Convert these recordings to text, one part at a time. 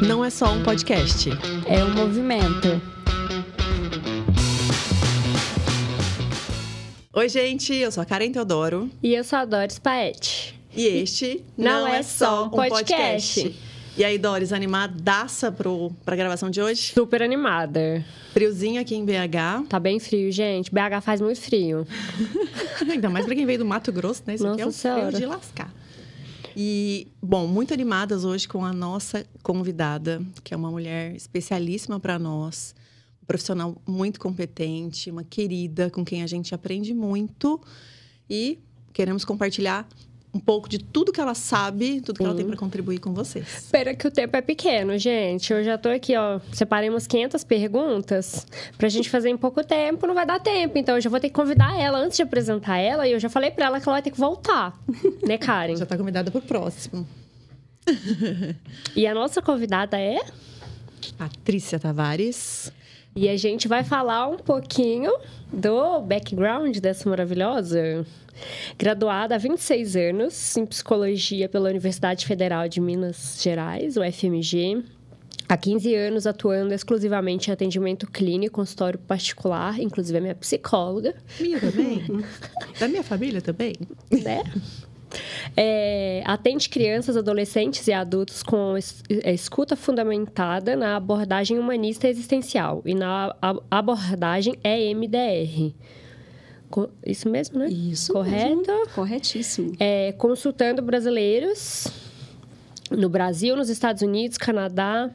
não é só um podcast. É um movimento. Oi, gente, eu sou a Karen Teodoro. E eu sou a Doris Paete. E este não, é, só um podcast. E aí, Doris, animadaça pro, pra gravação de hoje? Super animada. Friozinho aqui em BH. Tá bem frio, gente. BH faz muito frio. Ainda mais pra quem veio do Mato Grosso, né? Isso aqui é Nossa um frio Senhora. de lascar. E, bom, muito animadas hoje com a nossa convidada, que é uma mulher especialíssima para nós, um profissional muito competente, uma querida com quem a gente aprende muito. E queremos compartilhar um pouco de tudo que ela sabe, tudo que ela tem para contribuir com vocês. Espera que o tempo é pequeno, gente. Eu já tô aqui, ó. Separei umas 500 perguntas pra gente fazer em pouco tempo. Não vai dar tempo. Então, eu já vou ter que convidar ela antes de apresentar ela. E eu já falei pra ela que ela vai ter que voltar. Né, Karen? Já está convidada para o próximo. E a nossa convidada é... Patrícia Tavares. E a gente vai falar um pouquinho do background dessa maravilhosa. Graduada há 26 anos em psicologia pela Universidade Federal de Minas Gerais, UFMG. Há 15 anos atuando exclusivamente em atendimento clínico, consultório particular, inclusive é minha psicóloga, Minha também? da minha família também? né? É, atende crianças, adolescentes e adultos com é, escuta fundamentada na abordagem humanista existencial e na a- abordagem EMDR. Isso mesmo, né? Isso Correto? mesmo. Corretíssimo. É, consultando brasileiros no Brasil, nos Estados Unidos, Canadá,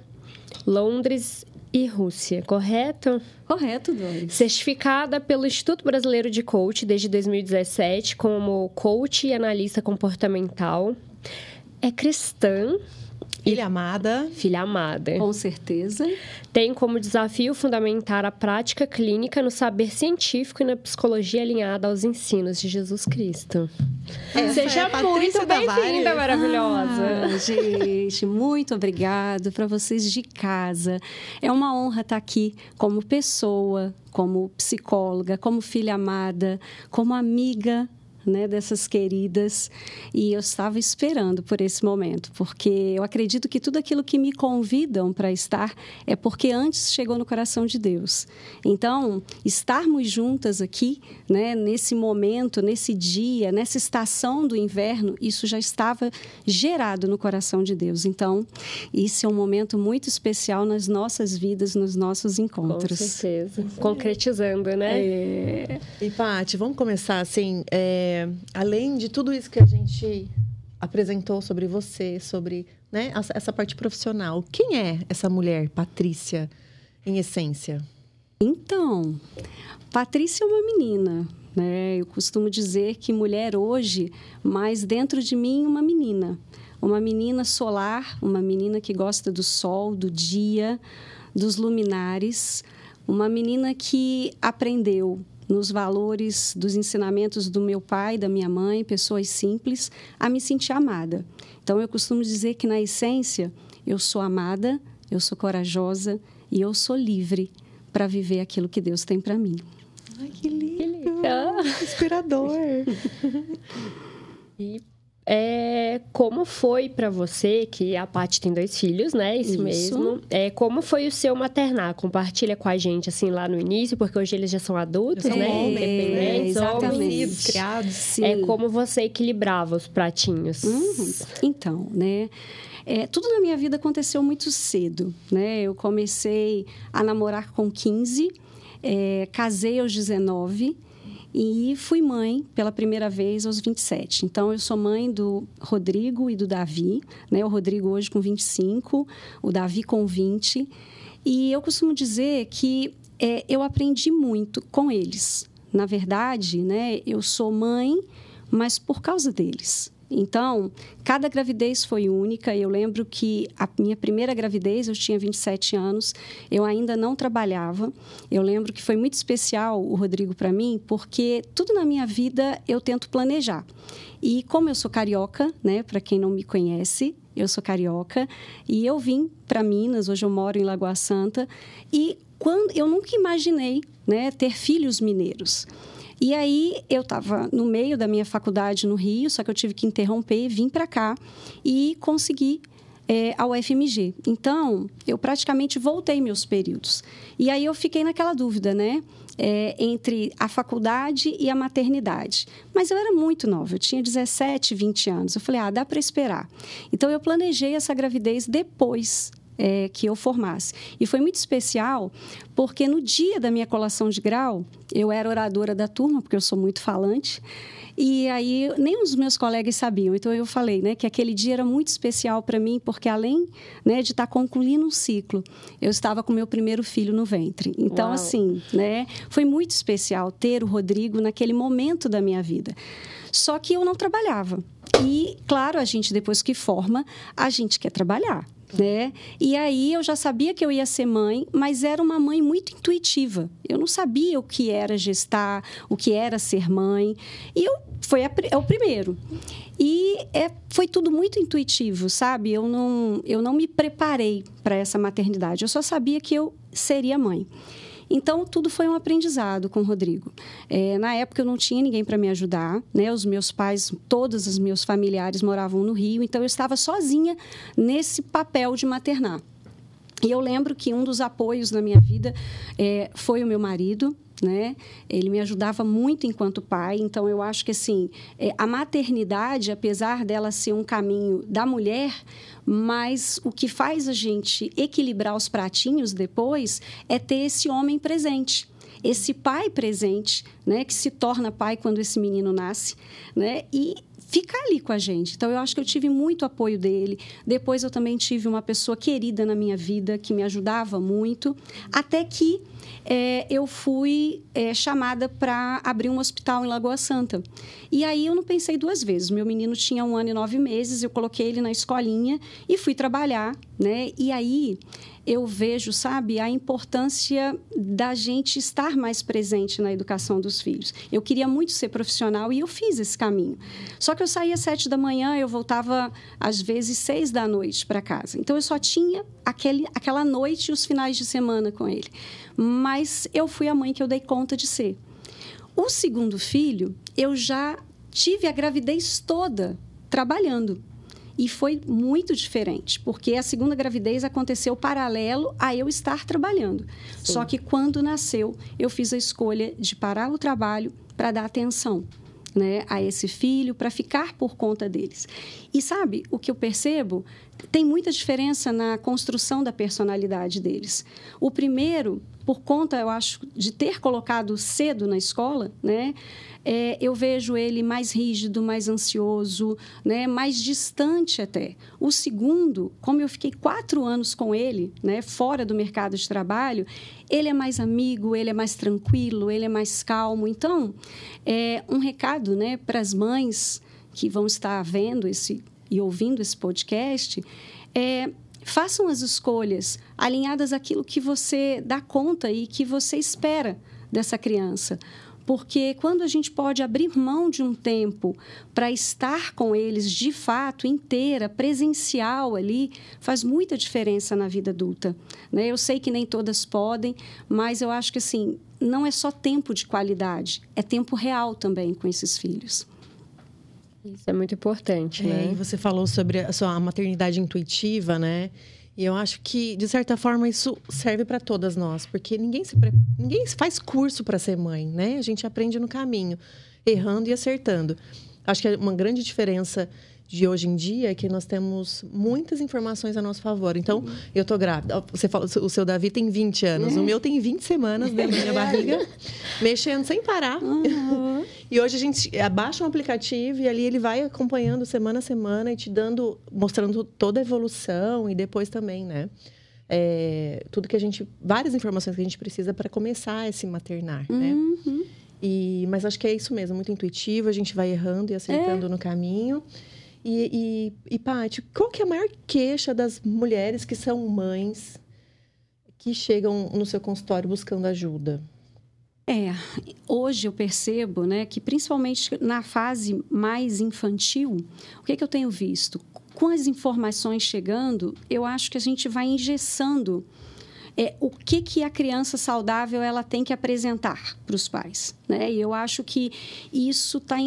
Londres e Rússia, correto? Correto, Doris. Certificada pelo Instituto Brasileiro de Coach desde 2017 como coach e analista comportamental. É cristã, Filha amada. filha amada. Com certeza. Tem como desafio fundamentar a prática clínica no saber científico e na psicologia alinhada aos ensinos de Jesus Cristo. Essa Seja é a Patrícia muito bem-vinda, Tavares. maravilhosa. Ah, gente, muito obrigado para vocês de casa. É uma honra estar aqui como pessoa, como psicóloga, como filha amada, como amiga. Né, dessas queridas e eu estava esperando por esse momento porque eu acredito que tudo aquilo que me convidam para estar é porque antes chegou no coração de Deus então estarmos juntas aqui né, nesse momento nesse dia nessa estação do inverno isso já estava gerado no coração de Deus então isso é um momento muito especial nas nossas vidas nos nossos Com encontros certeza. Concretizando, né? É, E, Paty, vamos começar assim. é, além de tudo isso que a gente apresentou sobre você, sobre né, essa- essa parte profissional, quem é essa mulher, Patrícia, em essência? Então, Patrícia é uma menina, né? Eu costumo dizer que mulher hoje, mas dentro de mim uma menina, uma menina solar, uma menina que gosta do sol, do dia, dos luminares, uma menina que aprendeu nos valores dos ensinamentos do meu pai, da minha mãe, pessoas simples, a me sentir amada. Então eu costumo dizer que na essência eu sou amada, eu sou corajosa e eu sou livre para viver aquilo que Deus tem para mim. Ai, que lindo! legal. Inspirador! E é, como foi pra você, que a Paty tem dois filhos, né? Isso, Isso. mesmo. É, como foi o seu maternar? Compartilha com a gente, assim, lá no início, porque hoje eles já são adultos, Já são né? homens, Independentes, exatamente. homens. Criados. Sim. É como você equilibrava os pratinhos. Uhum. Então, né? é, tudo na minha vida aconteceu muito cedo, né? Eu comecei a namorar com 15, é, casei aos 19 e fui mãe pela primeira vez aos 27. Então, eu sou mãe do Rodrigo e do Davi, né? O Rodrigo hoje com 25, o Davi com 20. E eu costumo dizer que é, eu aprendi muito com eles. Na verdade, né? Eu sou mãe, mas por causa deles. Então, cada gravidez foi única. Eu lembro que a minha primeira gravidez, eu tinha 27 anos, eu ainda não trabalhava. Eu lembro que foi muito especial o Rodrigo para mim, porque tudo na minha vida eu tento planejar. E como eu sou carioca, né, para quem não me conhece, eu sou carioca e eu vim para Minas, hoje eu moro em Lagoa Santa, e quando eu nunca imaginei, né, ter filhos mineiros. E aí eu estava no meio da minha faculdade no Rio, só que eu tive que interromper, vim para cá e consegui é, ao FMG. Então, eu praticamente voltei meus períodos. E aí eu fiquei naquela dúvida, né? É, entre a faculdade e a maternidade. Mas eu era muito nova, eu tinha 17, 20 anos. Eu falei, ah, dá para esperar. Então, eu planejei essa gravidez depois é, que eu formasse. E foi muito especial porque no dia da minha colação de grau, eu era oradora da turma, porque eu sou muito falante, e aí nem os meus colegas sabiam. Então eu falei, né, que aquele dia era muito especial para mim, porque além, né, de estar tá concluindo um ciclo, eu estava com meu primeiro filho no ventre. Então Uau. assim, né, foi muito especial ter o Rodrigo naquele momento da minha vida. Só que eu não trabalhava. E, claro, a gente, depois que forma, a gente quer trabalhar né? E aí eu já sabia que eu ia ser mãe, mas era uma mãe muito intuitiva. Eu não sabia o que era gestar, o que era ser mãe. E eu foi a, é o primeiro. E é, foi tudo muito intuitivo, sabe? Eu não, eu não me preparei para essa maternidade. Eu só sabia que eu seria mãe. Então, tudo foi um aprendizado com o Rodrigo. É, na época, eu não tinha ninguém para me ajudar, né? Os meus pais, todos os meus familiares moravam no Rio, então eu estava sozinha nesse papel de maternar. E eu lembro que um dos apoios na minha vida é, foi o meu marido, né? Ele me ajudava muito enquanto pai, então eu acho que assim é, a maternidade, apesar dela ser um caminho da mulher, mas o que faz a gente equilibrar os pratinhos depois é ter esse homem presente esse pai presente, né, que se torna pai quando esse menino nasce, né, e ficar ali com a gente. Então, eu acho que eu tive muito apoio dele. Depois, eu também tive uma pessoa querida na minha vida que me ajudava muito, até que é, eu fui é, chamada para abrir um hospital em Lagoa Santa. E aí eu não pensei duas vezes. Meu menino tinha um ano e nove meses, eu coloquei ele na escolinha e fui trabalhar, né? E aí eu vejo, sabe, a importância da gente estar mais presente na educação dos filhos. Eu queria muito ser profissional e eu fiz esse caminho. Só que eu saía às sete da manhã, eu voltava às vezes seis da noite para casa. Então eu só tinha aquele, aquela noite e os finais de semana com ele. Mas eu fui a mãe que eu dei conta de ser. O segundo filho, eu já tive a gravidez toda trabalhando. E foi muito diferente, porque a segunda gravidez aconteceu paralelo a eu estar trabalhando. Sim. Só que quando nasceu, eu fiz a escolha de parar o trabalho para dar atenção. Né, a esse filho para ficar por conta deles. E sabe, o que eu percebo tem muita diferença na construção da personalidade deles. O primeiro, por conta, eu acho, de ter colocado cedo na escola, né, é, eu vejo ele mais rígido, mais ansioso, né, mais distante até. O segundo, como eu fiquei quatro anos com ele, né, fora do mercado de trabalho, ele é mais amigo, ele é mais tranquilo, ele é mais calmo. Então, é um recado né, para as mães que vão estar vendo esse e ouvindo esse podcast é façam as escolhas alinhadas àquilo que você dá conta e que você espera dessa criança. Porque quando a gente pode abrir mão de um tempo para estar com eles de fato, inteira, presencial ali, faz muita diferença na vida adulta. Né? Eu sei que nem todas podem, mas eu acho que assim, não é só tempo de qualidade, é tempo real também com esses filhos. Isso é muito importante, é, né? Você falou sobre a sua maternidade intuitiva, né? E eu acho que, de certa forma, isso serve para todas nós, porque ninguém, se pre... ninguém faz curso para ser mãe, né? A gente aprende no caminho, errando e acertando. Acho que é uma grande diferença de hoje em dia é que nós temos muitas informações a nosso favor. Então, uhum. eu tô grávida. Você falou, o seu Davi tem 20 anos, uhum. o meu tem 20 semanas dentro da minha barriga, mexendo sem parar. Uhum. e hoje a gente abaixa um aplicativo e ali ele vai acompanhando semana a semana e te dando, mostrando toda a evolução e depois também, né? É, tudo que a gente, várias informações que a gente precisa para começar a se maternar, né? Uhum. E, mas acho que é isso mesmo, muito intuitivo, a gente vai errando e acertando é. no caminho. E, e, e Paty, qual que é a maior queixa das mulheres que são mães que chegam no seu consultório buscando ajuda? É, hoje eu percebo, né, que principalmente na fase mais infantil, o que, é que eu tenho visto? Com as informações chegando, eu acho que a gente vai engessando é, o que, que a criança saudável ela tem que apresentar para os pais. Né? E eu acho que isso está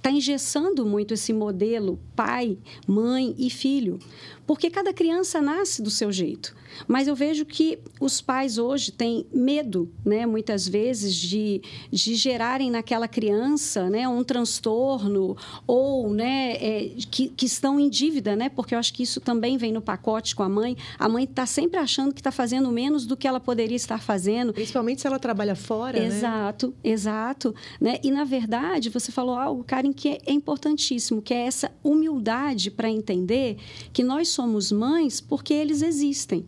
tá engessando muito esse modelo pai, mãe e filho. Porque cada criança nasce do seu jeito. Mas eu vejo que os pais hoje têm medo, né, muitas vezes, de, de gerarem naquela criança né, um transtorno ou né, é, que, que estão em dívida, né, porque eu acho que isso também vem no pacote com a mãe. A mãe está sempre achando que está fazendo menos do que ela poderia estar fazendo. Principalmente se ela trabalha fora. Exato, né? exato. Né? E, na verdade, você falou algo, Karen, que é importantíssimo, que é essa humildade para entender que nós somos somos mães porque eles existem.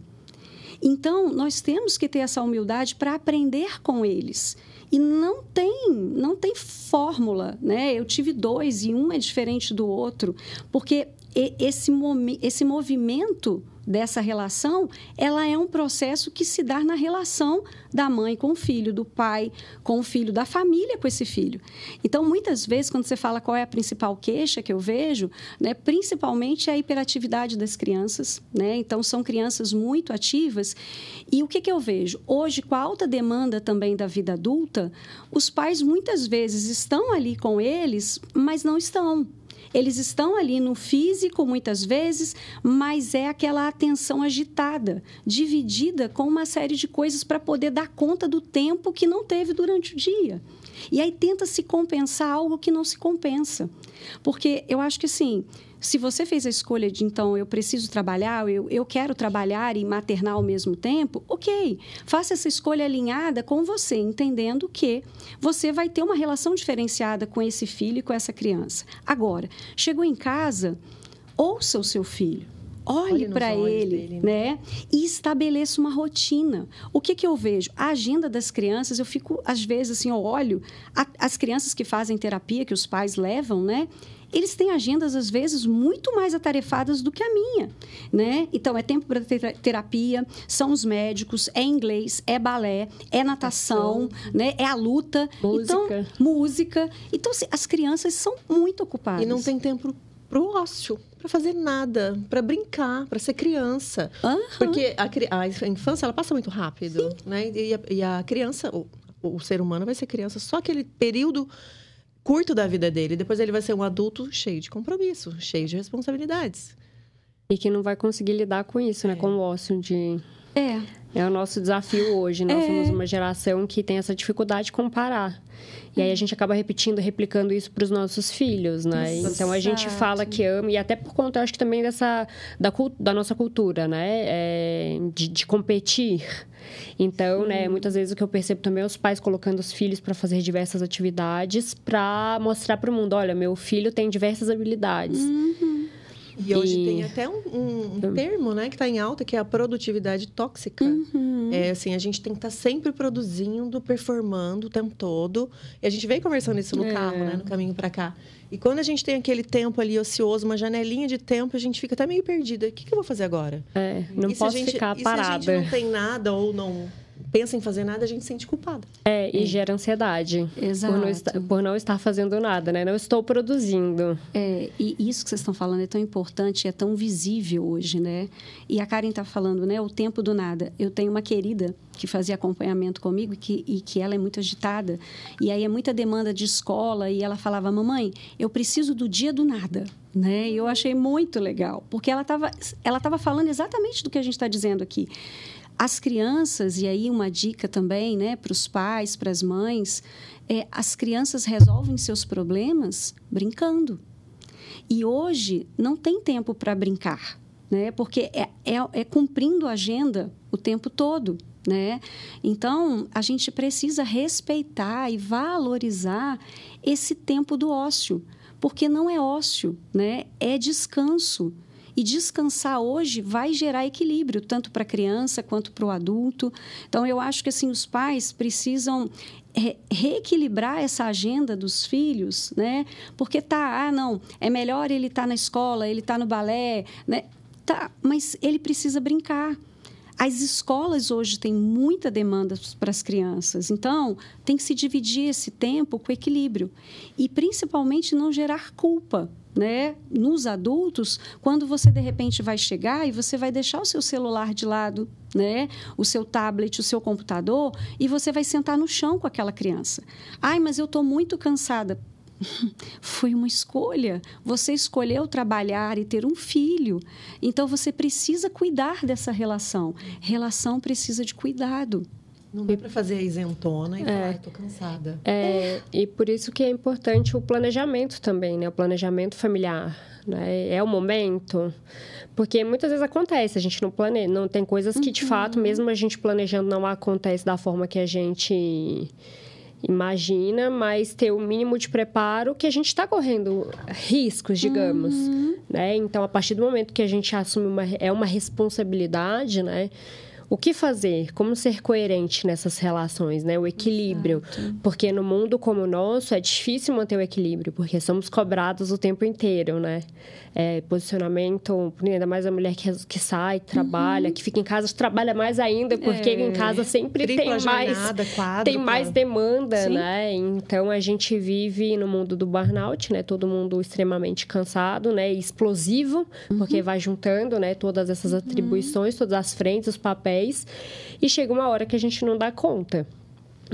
Então, nós temos que ter essa humildade para aprender com eles. E não tem, não tem fórmula, né? Eu tive dois e um é diferente do outro, porque esse, esse movimento dessa relação, ela é um processo que se dá na relação da mãe com o filho, do pai com o filho, da família com esse filho. Então, muitas vezes, quando você fala qual é a principal queixa que eu vejo, né, principalmente é a hiperatividade das crianças. Né? Então, são crianças muito ativas. E o que, que eu vejo? Hoje, com a alta demanda também da vida adulta, os pais muitas vezes estão ali com eles, mas não estão. Eles estão ali no físico muitas vezes, mas é aquela atenção agitada, dividida com uma série de coisas para poder dar conta do tempo que não teve durante o dia. E aí tenta se compensar algo que não se compensa. Porque eu acho que assim, se você fez a escolha de, então, eu preciso trabalhar, eu, eu quero trabalhar e maternar ao mesmo tempo, ok. Faça essa escolha alinhada com você, entendendo que você vai ter uma relação diferenciada com esse filho e com essa criança. Agora, chegou em casa, ouça o seu filho olhe para ele, dele, né? né? E estabeleça uma rotina. O que, que eu vejo? A agenda das crianças, eu fico, às vezes, assim, eu olho a, as crianças que fazem terapia, que os pais levam, né? Eles têm agendas, às vezes, muito mais atarefadas do que a minha, né? Então, é tempo para terapia, são os médicos, é inglês, é balé, é natação, né? É a luta. Música. Então, música. Então, as crianças são muito ocupadas. E não tem tempo para o ócio, para fazer nada, para brincar, para ser criança. Uhum. Porque a, a, infância, ela passa muito rápido, Sim. né? E a, e a criança, o, o ser humano vai ser criança só aquele período curto da vida dele. Depois ele vai ser um adulto cheio de compromisso, cheio de responsabilidades. E que não vai conseguir lidar com isso, né? é. né? Com o ócio de. É. É o nosso desafio hoje. Nós é. somos uma geração que tem essa dificuldade de comparar. E aí a gente acaba repetindo, replicando isso para os nossos filhos, né? Exato. Então a gente fala que ama, e até por conta, eu acho que também dessa da, da nossa cultura, né? É, de, de competir. Então, né, muitas vezes o que eu percebo também é os pais colocando os filhos para fazer diversas atividades para mostrar para o mundo, olha, meu filho tem diversas habilidades. Uhum. E hoje e... tem até um, um, um, termo, né, que está em alta, que é a produtividade tóxica. Uhum. É assim, a gente tem que estar tá sempre produzindo, performando o tempo todo. E a gente veio conversando isso no é. carro, né, no caminho para cá. E quando a gente tem aquele tempo ali ocioso, uma janelinha de tempo, a gente fica até meio perdida. O que, que eu vou fazer agora? É, não e posso gente, ficar parada. se a gente não tem nada ou não pensa em fazer nada, a gente se sente culpada. É, e é. gera ansiedade. Exato. Por não, estar, por não, estar, fazendo nada, né? Não estou produzindo. É, e isso que vocês estão falando é tão importante, é tão visível hoje, né? E a Karen está falando, né? O tempo do nada. Eu tenho uma querida que fazia acompanhamento comigo e que, e que ela é muito agitada. E aí é muita demanda de escola e ela falava, mamãe, eu preciso do dia do nada. Né? E eu achei muito legal, porque ela estava ela tava falando exatamente do que a gente está dizendo aqui. As crianças, e aí uma dica também né, para os pais, para as mães, é, as crianças resolvem seus problemas brincando. E hoje não tem tempo para brincar, né? porque é, é, é cumprindo a agenda o tempo todo. Né? Então, a gente precisa respeitar e valorizar esse tempo do ócio, porque não é ócio, né? é descanso. E descansar hoje vai gerar equilíbrio, tanto para a criança quanto para o adulto. Então, eu acho que assim, os pais precisam re reequilibrar essa agenda dos filhos, né? Porque tá, ah, não, é melhor ele estar tá na escola, ele tá no balé, né? Tá, mas ele precisa brincar. As escolas hoje têm muita demanda para as crianças, então tem que se dividir esse tempo com equilíbrio e principalmente não gerar culpa né, nos adultos, quando você de repente vai chegar e você vai deixar o seu celular de lado, né, o seu tablet, o seu computador, e você vai sentar no chão com aquela criança. Ai, mas eu estou muito cansada. Foi uma escolha. Você escolheu trabalhar e ter um filho. Então você precisa cuidar dessa relação. Relação precisa de cuidado. Não dá para fazer a isentona e é. falar, estou cansada. É, e por isso que é importante o planejamento também, né? O planejamento familiar. Né? É o momento. Porque muitas vezes acontece, a gente não planeja. Não tem coisas que, de uhum. fato, mesmo a gente planejando, não acontece da forma que a gente imagina, mas ter o mínimo de preparo que a gente está correndo riscos, digamos, uhum. né? Então, a partir do momento que a gente assume uma é uma responsabilidade, né? O que fazer? Como ser coerente nessas relações, né? O equilíbrio. Exato. Porque no mundo como o nosso é difícil manter o equilíbrio, porque somos cobrados o tempo inteiro, né? É, posicionamento, ainda mais a mulher que, que sai, trabalha, uhum. que fica em casa, trabalha mais ainda, porque é. em casa sempre Tripla tem mais jornada, tem mais demanda, Sim. né? Então a gente vive no mundo do burnout, né? Todo mundo extremamente cansado, né? Explosivo, uhum. porque vai juntando, né? Todas essas uhum. atribuições, todas as frentes, os papéis e chega uma hora que a gente não dá conta.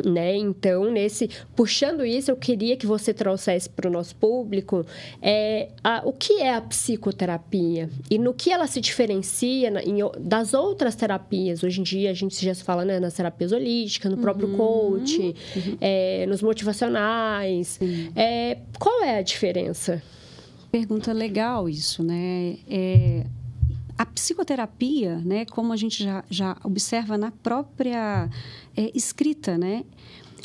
Né? Então, nesse puxando isso, eu queria que você trouxesse para o nosso público é, a, o que é a psicoterapia e no que ela se diferencia na, em, das outras terapias. Hoje em dia, a gente já se fala né, nas terapias holísticas, no próprio uhum. coach, uhum. É, nos motivacionais. É, qual é a diferença? Pergunta legal isso, né? É, a psicoterapia, né, como a gente já, já observa na própria é, escrita, né,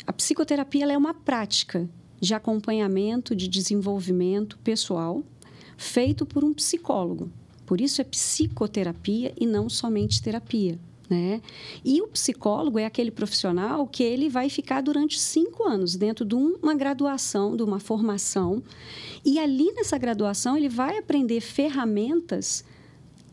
a psicoterapia é uma prática de acompanhamento, de desenvolvimento pessoal, feito por um psicólogo. Por isso é psicoterapia e não somente terapia. Né? E o psicólogo é aquele profissional que ele vai ficar durante cinco anos dentro de uma graduação, de uma formação, e ali nessa graduação ele vai aprender ferramentas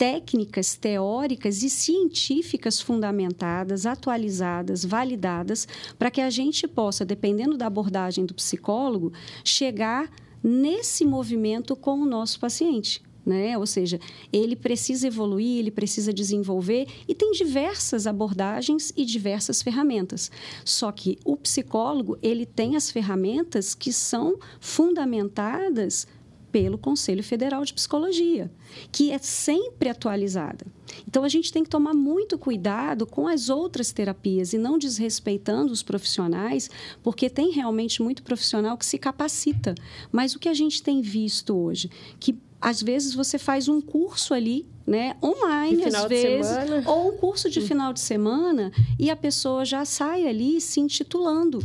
técnicas teóricas e científicas fundamentadas, atualizadas, validadas, para que a gente possa, dependendo da abordagem do psicólogo, chegar nesse movimento com o nosso paciente. Né? Ou seja, ele precisa evoluir, ele precisa desenvolver e tem diversas abordagens e diversas ferramentas. Só que o psicólogo, ele tem as ferramentas que são fundamentadas pelo Conselho Federal de Psicologia, que é sempre atualizada. Então a gente tem que tomar muito cuidado com as outras terapias e não desrespeitando os profissionais, porque tem realmente muito profissional que se capacita. Mas o que a gente tem visto hoje, que às vezes você faz um curso ali, né, online, às vezes, ou um curso de final de semana e a pessoa já sai ali se intitulando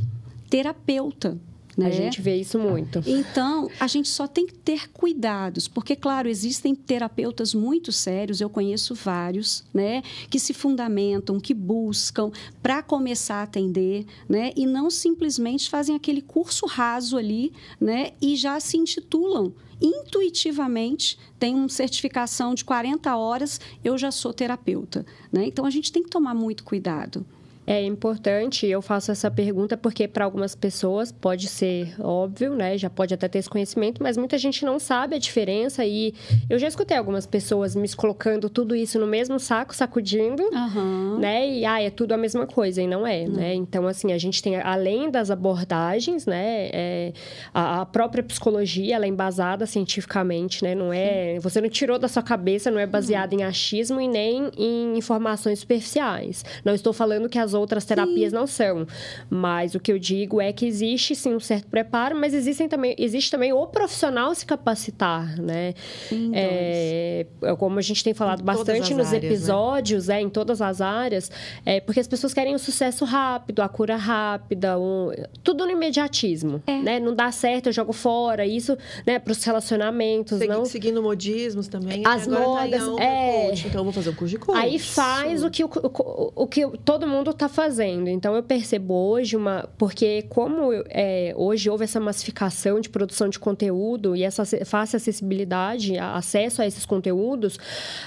terapeuta. Né? A gente vê isso muito. Então, a gente só tem que ter cuidados, porque, claro, existem terapeutas muito sérios, eu conheço vários, né, que se fundamentam, que buscam para começar a atender, né, e não simplesmente fazem aquele curso raso ali, né, e já se intitulam intuitivamente tem uma certificação de 40 horas, eu já sou terapeuta. Né? Então, a gente tem que tomar muito cuidado. É importante, eu faço essa pergunta porque para algumas pessoas pode ser óbvio, né? Já pode até ter esse conhecimento, mas muita gente não sabe a diferença e eu já escutei algumas pessoas me colocando tudo isso no mesmo saco, sacudindo, uhum. né? E ah, é tudo a mesma coisa e não é, uhum. né? Então assim a gente tem além das abordagens, né? É, a, a, própria psicologia ela é embasada cientificamente, né? Não é, você não tirou da sua cabeça, não é baseada uhum. em achismo e nem em informações superficiais. Não estou falando que as outras terapias sim. não são. Mas o que eu digo é que existe sim um certo preparo, mas existem também, existe também o profissional se capacitar, né? Sim, é, como a gente tem falado em bastante nos áreas, né? episódios, né? é, em todas as áreas, é, porque as pessoas querem o sucesso rápido, a cura rápida, um, tudo no imediatismo, é. né? Não dá certo, eu jogo fora, isso, né, para os relacionamentos, Segui, não... Seguindo modismos também. As tá modas, tá é... Coach, então eu vou fazer um curso de coach. Aí faz o que o, o, o, que todo mundo tá está fazendo. Então, eu percebo hoje uma. Porque, como é, hoje houve essa massificação de produção de conteúdo e essa fácil acessibilidade, acesso a esses conteúdos,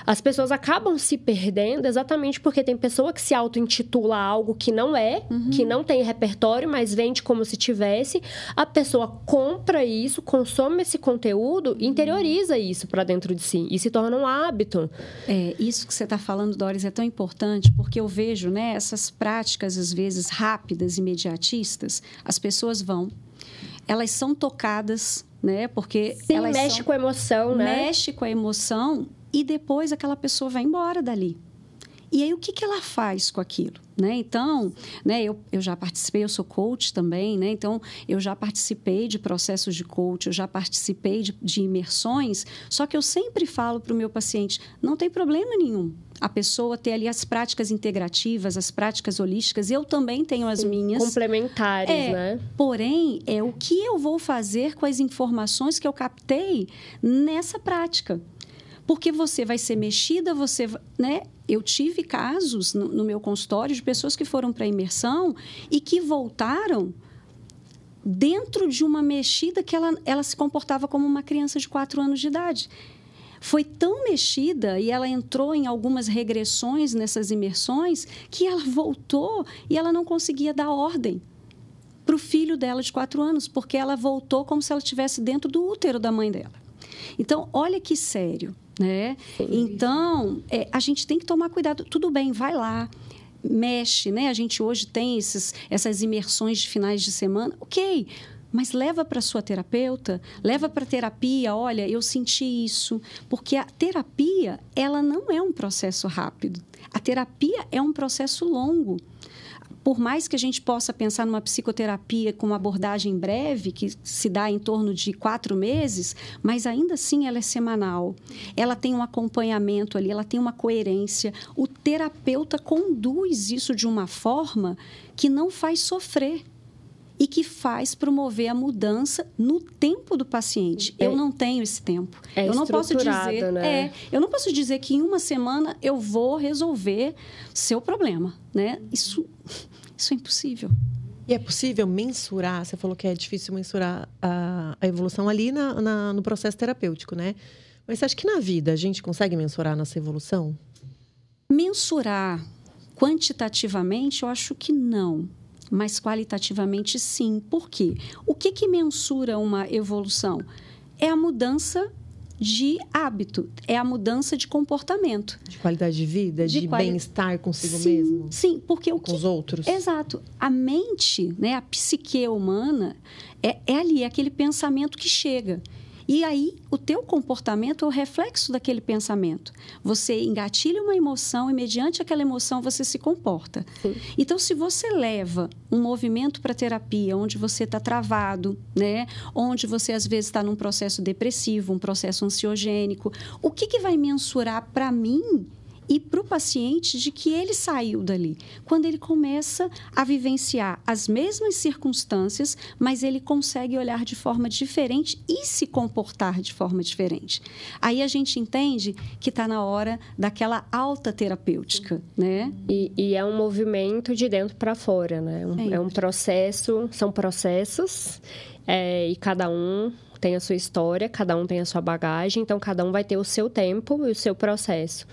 as pessoas acabam se perdendo exatamente porque tem pessoa que se auto-intitula algo que não é, uhum. que não tem repertório, mas vende como se tivesse. A pessoa compra isso, consome esse conteúdo e interioriza isso para dentro de si e se torna um hábito. É, isso que você está falando, Doris, é tão importante porque eu vejo né, essas práticas, às vezes, rápidas, imediatistas, as pessoas vão, elas são tocadas, né? Porque Sim, elas mexe são, com a emoção, né? Mexe com a emoção e depois aquela pessoa vai embora dali. E aí, o que, que ela faz com aquilo? Né? Então, né, eu, eu já participei, eu sou coach também, né? então eu já participei de processos de coach, eu já participei de, de imersões, só que eu sempre falo para o meu paciente: não tem problema nenhum a pessoa ter ali as práticas integrativas, as práticas holísticas, eu também tenho as minhas. Complementares, é, né? Porém, é o que eu vou fazer com as informações que eu captei nessa prática porque você vai ser mexida, você, né? Eu tive casos no, no meu consultório de pessoas que foram para a imersão e que voltaram dentro de uma mexida que ela, ela se comportava como uma criança de quatro anos de idade. Foi tão mexida e ela entrou em algumas regressões nessas imersões que ela voltou e ela não conseguia dar ordem para o filho dela de quatro anos, porque ela voltou como se ela estivesse dentro do útero da mãe dela. Então, olha que sério né? Então, é, a gente tem que tomar cuidado. Tudo bem, vai lá, mexe, né? A gente hoje tem esses, essas imersões de finais de semana, ok. Mas leva para sua terapeuta, leva para terapia. Olha, eu senti isso, porque a terapia ela não é um processo rápido. A terapia é um processo longo por mais que a gente possa pensar numa psicoterapia com uma abordagem breve, que se dá em torno de quatro meses, mas ainda assim ela é semanal. Ela tem um acompanhamento ali, ela tem uma coerência. O terapeuta conduz isso de uma forma que não faz sofrer e que faz promover a mudança no tempo do paciente. É, eu não tenho esse tempo. É eu não posso dizer, né? é, eu não posso dizer que em uma semana eu vou resolver seu problema, né? Isso isso é impossível. E é possível mensurar? Você falou que é difícil mensurar a, a evolução ali na, na, no processo terapêutico, né? Mas você acha que na vida a gente consegue mensurar nossa evolução? Mensurar quantitativamente, eu acho que não. Mas qualitativamente, sim. Por quê? O que, que mensura uma evolução? É a mudança de hábito, é a mudança de comportamento. De qualidade de vida, de, de quali... bem-estar consigo sim, mesmo. Sim, porque o com que... os outros. Exato. A mente, né, a psique humana, é, é ali, é aquele pensamento que chega. E aí, o teu comportamento é o reflexo daquele pensamento. Você engatilha uma emoção e, mediante aquela emoção, você se comporta. Sim. Então, se você leva um movimento para terapia onde você está travado, né? onde você, às vezes, está num processo depressivo, um processo ansiogênico, o que, que vai mensurar para mim e para o paciente de que ele saiu dali. Quando ele começa a vivenciar as mesmas circunstâncias, mas ele consegue olhar de forma diferente e se comportar de forma diferente. Aí a gente entende que está na hora daquela alta terapêutica, né? E, e é um movimento de dentro para fora, né? Um, é um processo, são processos é, e cada um tem a sua história, cada um tem a sua bagagem, então cada um vai ter o seu tempo e o seu processo.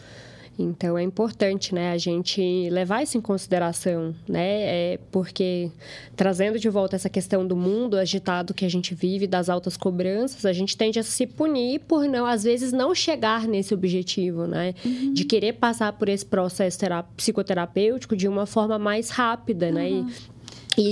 Então é importante, né, a gente levar isso em consideração, né, é porque trazendo de volta essa questão do mundo agitado que a gente vive, das altas cobranças, a gente tende a se punir por não, às vezes, não chegar nesse objetivo, né, uhum. de querer passar por esse processo psicoterapêutico de uma forma mais rápida, uhum. né, e,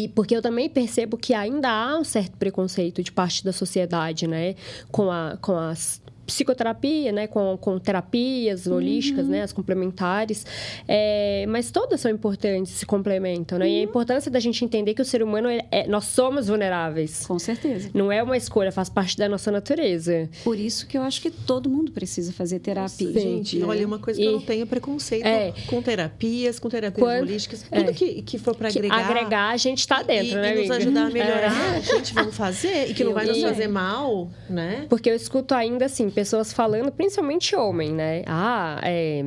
e porque eu também percebo que ainda há um certo preconceito de parte da sociedade, né? Com, a, com as psicoterapia, né, com, com terapias holísticas, uhum. né, as complementares, é, mas todas são importantes, se complementam, né, uhum. e a uhum. importância da gente entender que o ser humano, é, é, nós somos vulneráveis. Com certeza. Não é uma escolha, faz parte da nossa natureza. Por isso que eu acho que todo mundo precisa fazer terapia. Sim, gente, né? olha, uma coisa que e, eu não tenho preconceito é, com terapias, com terapias quando, holísticas, tudo é. que, que for para agregar. Agregar, a gente está dentro, e, né, E nos ajudar a melhorar, é. gente, vamos fazer, e que não vai nos fazer mal, né? Porque eu escuto ainda assim, pessoas falando, principalmente homem, né? Ah, é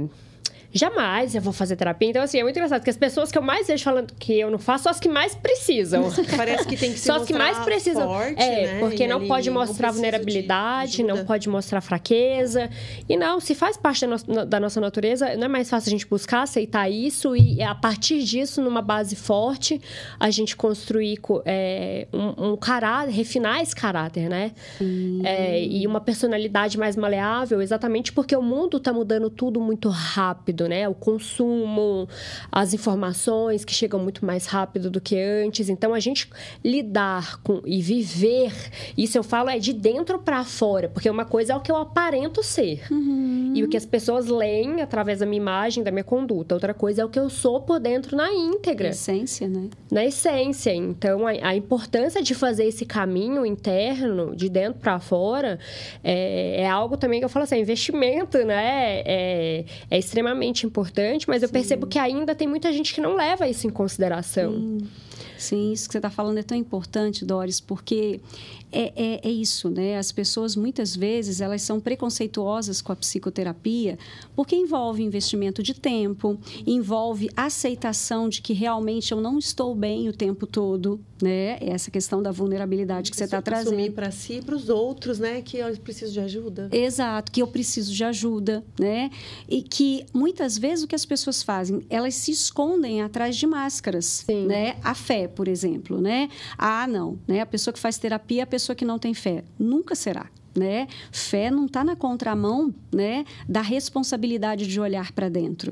jamais eu vou fazer terapia. Então, assim, é muito engraçado que as pessoas que eu mais vejo falando que eu não faço são as que mais precisam. Parece que tem que se São as que mais precisam. Forte, é, né? porque E não ali pode mostrar vulnerabilidade, não pode mostrar fraqueza. E não, se faz parte da, nossa- da nossa natureza, não é mais fácil a gente buscar, aceitar isso e a partir disso, numa base forte, a gente construir co- é, um, um caráter, refinar esse caráter, né? É, e uma personalidade mais maleável, exatamente porque o mundo está mudando tudo muito rápido, né? O consumo, as informações que chegam muito mais rápido do que antes. Então, a gente lidar com e viver, isso eu falo é de dentro para fora, porque uma coisa é o que eu aparento ser. E o que as pessoas leem através da minha imagem, da minha conduta. Outra coisa é o que eu sou por dentro na íntegra Essência, né? na essência. Então, a, a importância de fazer esse caminho interno, de dentro para fora, é, é algo também que eu falo assim, investimento, né? É, é extremamente importante, mas eu percebo que ainda tem muita gente que não leva isso em consideração. Sim, isso que você está falando é tão importante, Doris, porque é, é, é isso, né? As pessoas, muitas vezes, elas são preconceituosas com a psicoterapia porque envolve investimento de tempo, envolve aceitação de que realmente eu não estou bem o tempo todo, né? Essa questão da vulnerabilidade que você está trazendo. Assumir para si e para os outros, né? Que eu preciso de ajuda. Exato, que eu preciso de ajuda, né? E que muitas vezes o que as pessoas fazem, elas se escondem atrás de máscaras, Sim. né? A fé, por exemplo, né? Ah, não, né? A pessoa que faz terapia é a pessoa que não tem fé. Nunca será. Né? Fé não está na contramão né, da responsabilidade de olhar para dentro.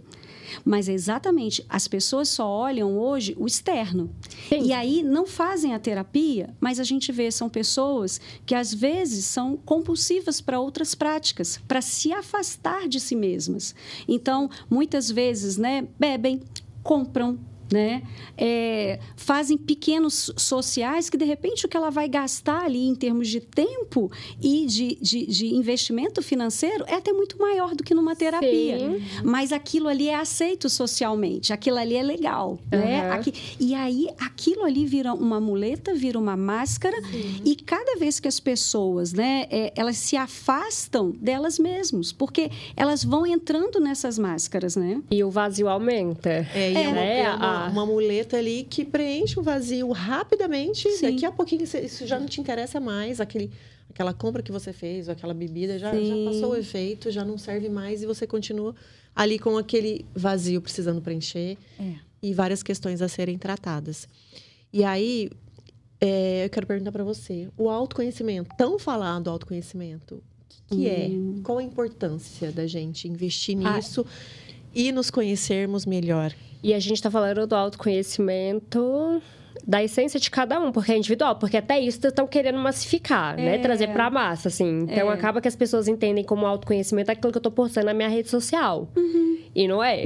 Mas é exatamente, as pessoas só olham hoje o externo. Sim. E aí não fazem a terapia, mas a gente vê são pessoas que às vezes são compulsivas para outras práticas, para se afastar de si mesmas. Então, muitas vezes, né, bebem, compram, né? É, fazem pequenos sociais que, de repente, o que ela vai gastar ali em termos de tempo e de, de, de investimento financeiro é até muito maior do que numa terapia. Sim. Mas aquilo ali é aceito socialmente, aquilo ali é legal, né? Aham. Aqui- e aí, aquilo ali vira uma muleta, vira uma máscara e cada vez que as pessoas, né, é, elas se afastam delas mesmas, porque elas vão entrando nessas máscaras, né? E o vazio aumenta. É, e é, né? é uma, muleta ali que preenche o vazio rapidamente. Sim. Daqui a pouquinho isso- já não te interessa mais. Aquele, aquela compra que você fez, ou aquela bebida, já, já passou o efeito, já não serve mais e você continua ali com aquele vazio precisando preencher É. e várias questões a serem tratadas. E aí, é, eu quero perguntar para você: o autoconhecimento, tão falado autoconhecimento, o que, que é? Qual a importância da gente investir Ah. nisso e nos conhecermos melhor? E a gente tá falando do autoconhecimento da essência de cada um, porque é individual, porque até isso estão querendo massificar, né? É. Trazer pra massa, assim. Então É. acaba que as pessoas entendem como autoconhecimento aquilo que eu tô postando na minha rede social. E não é.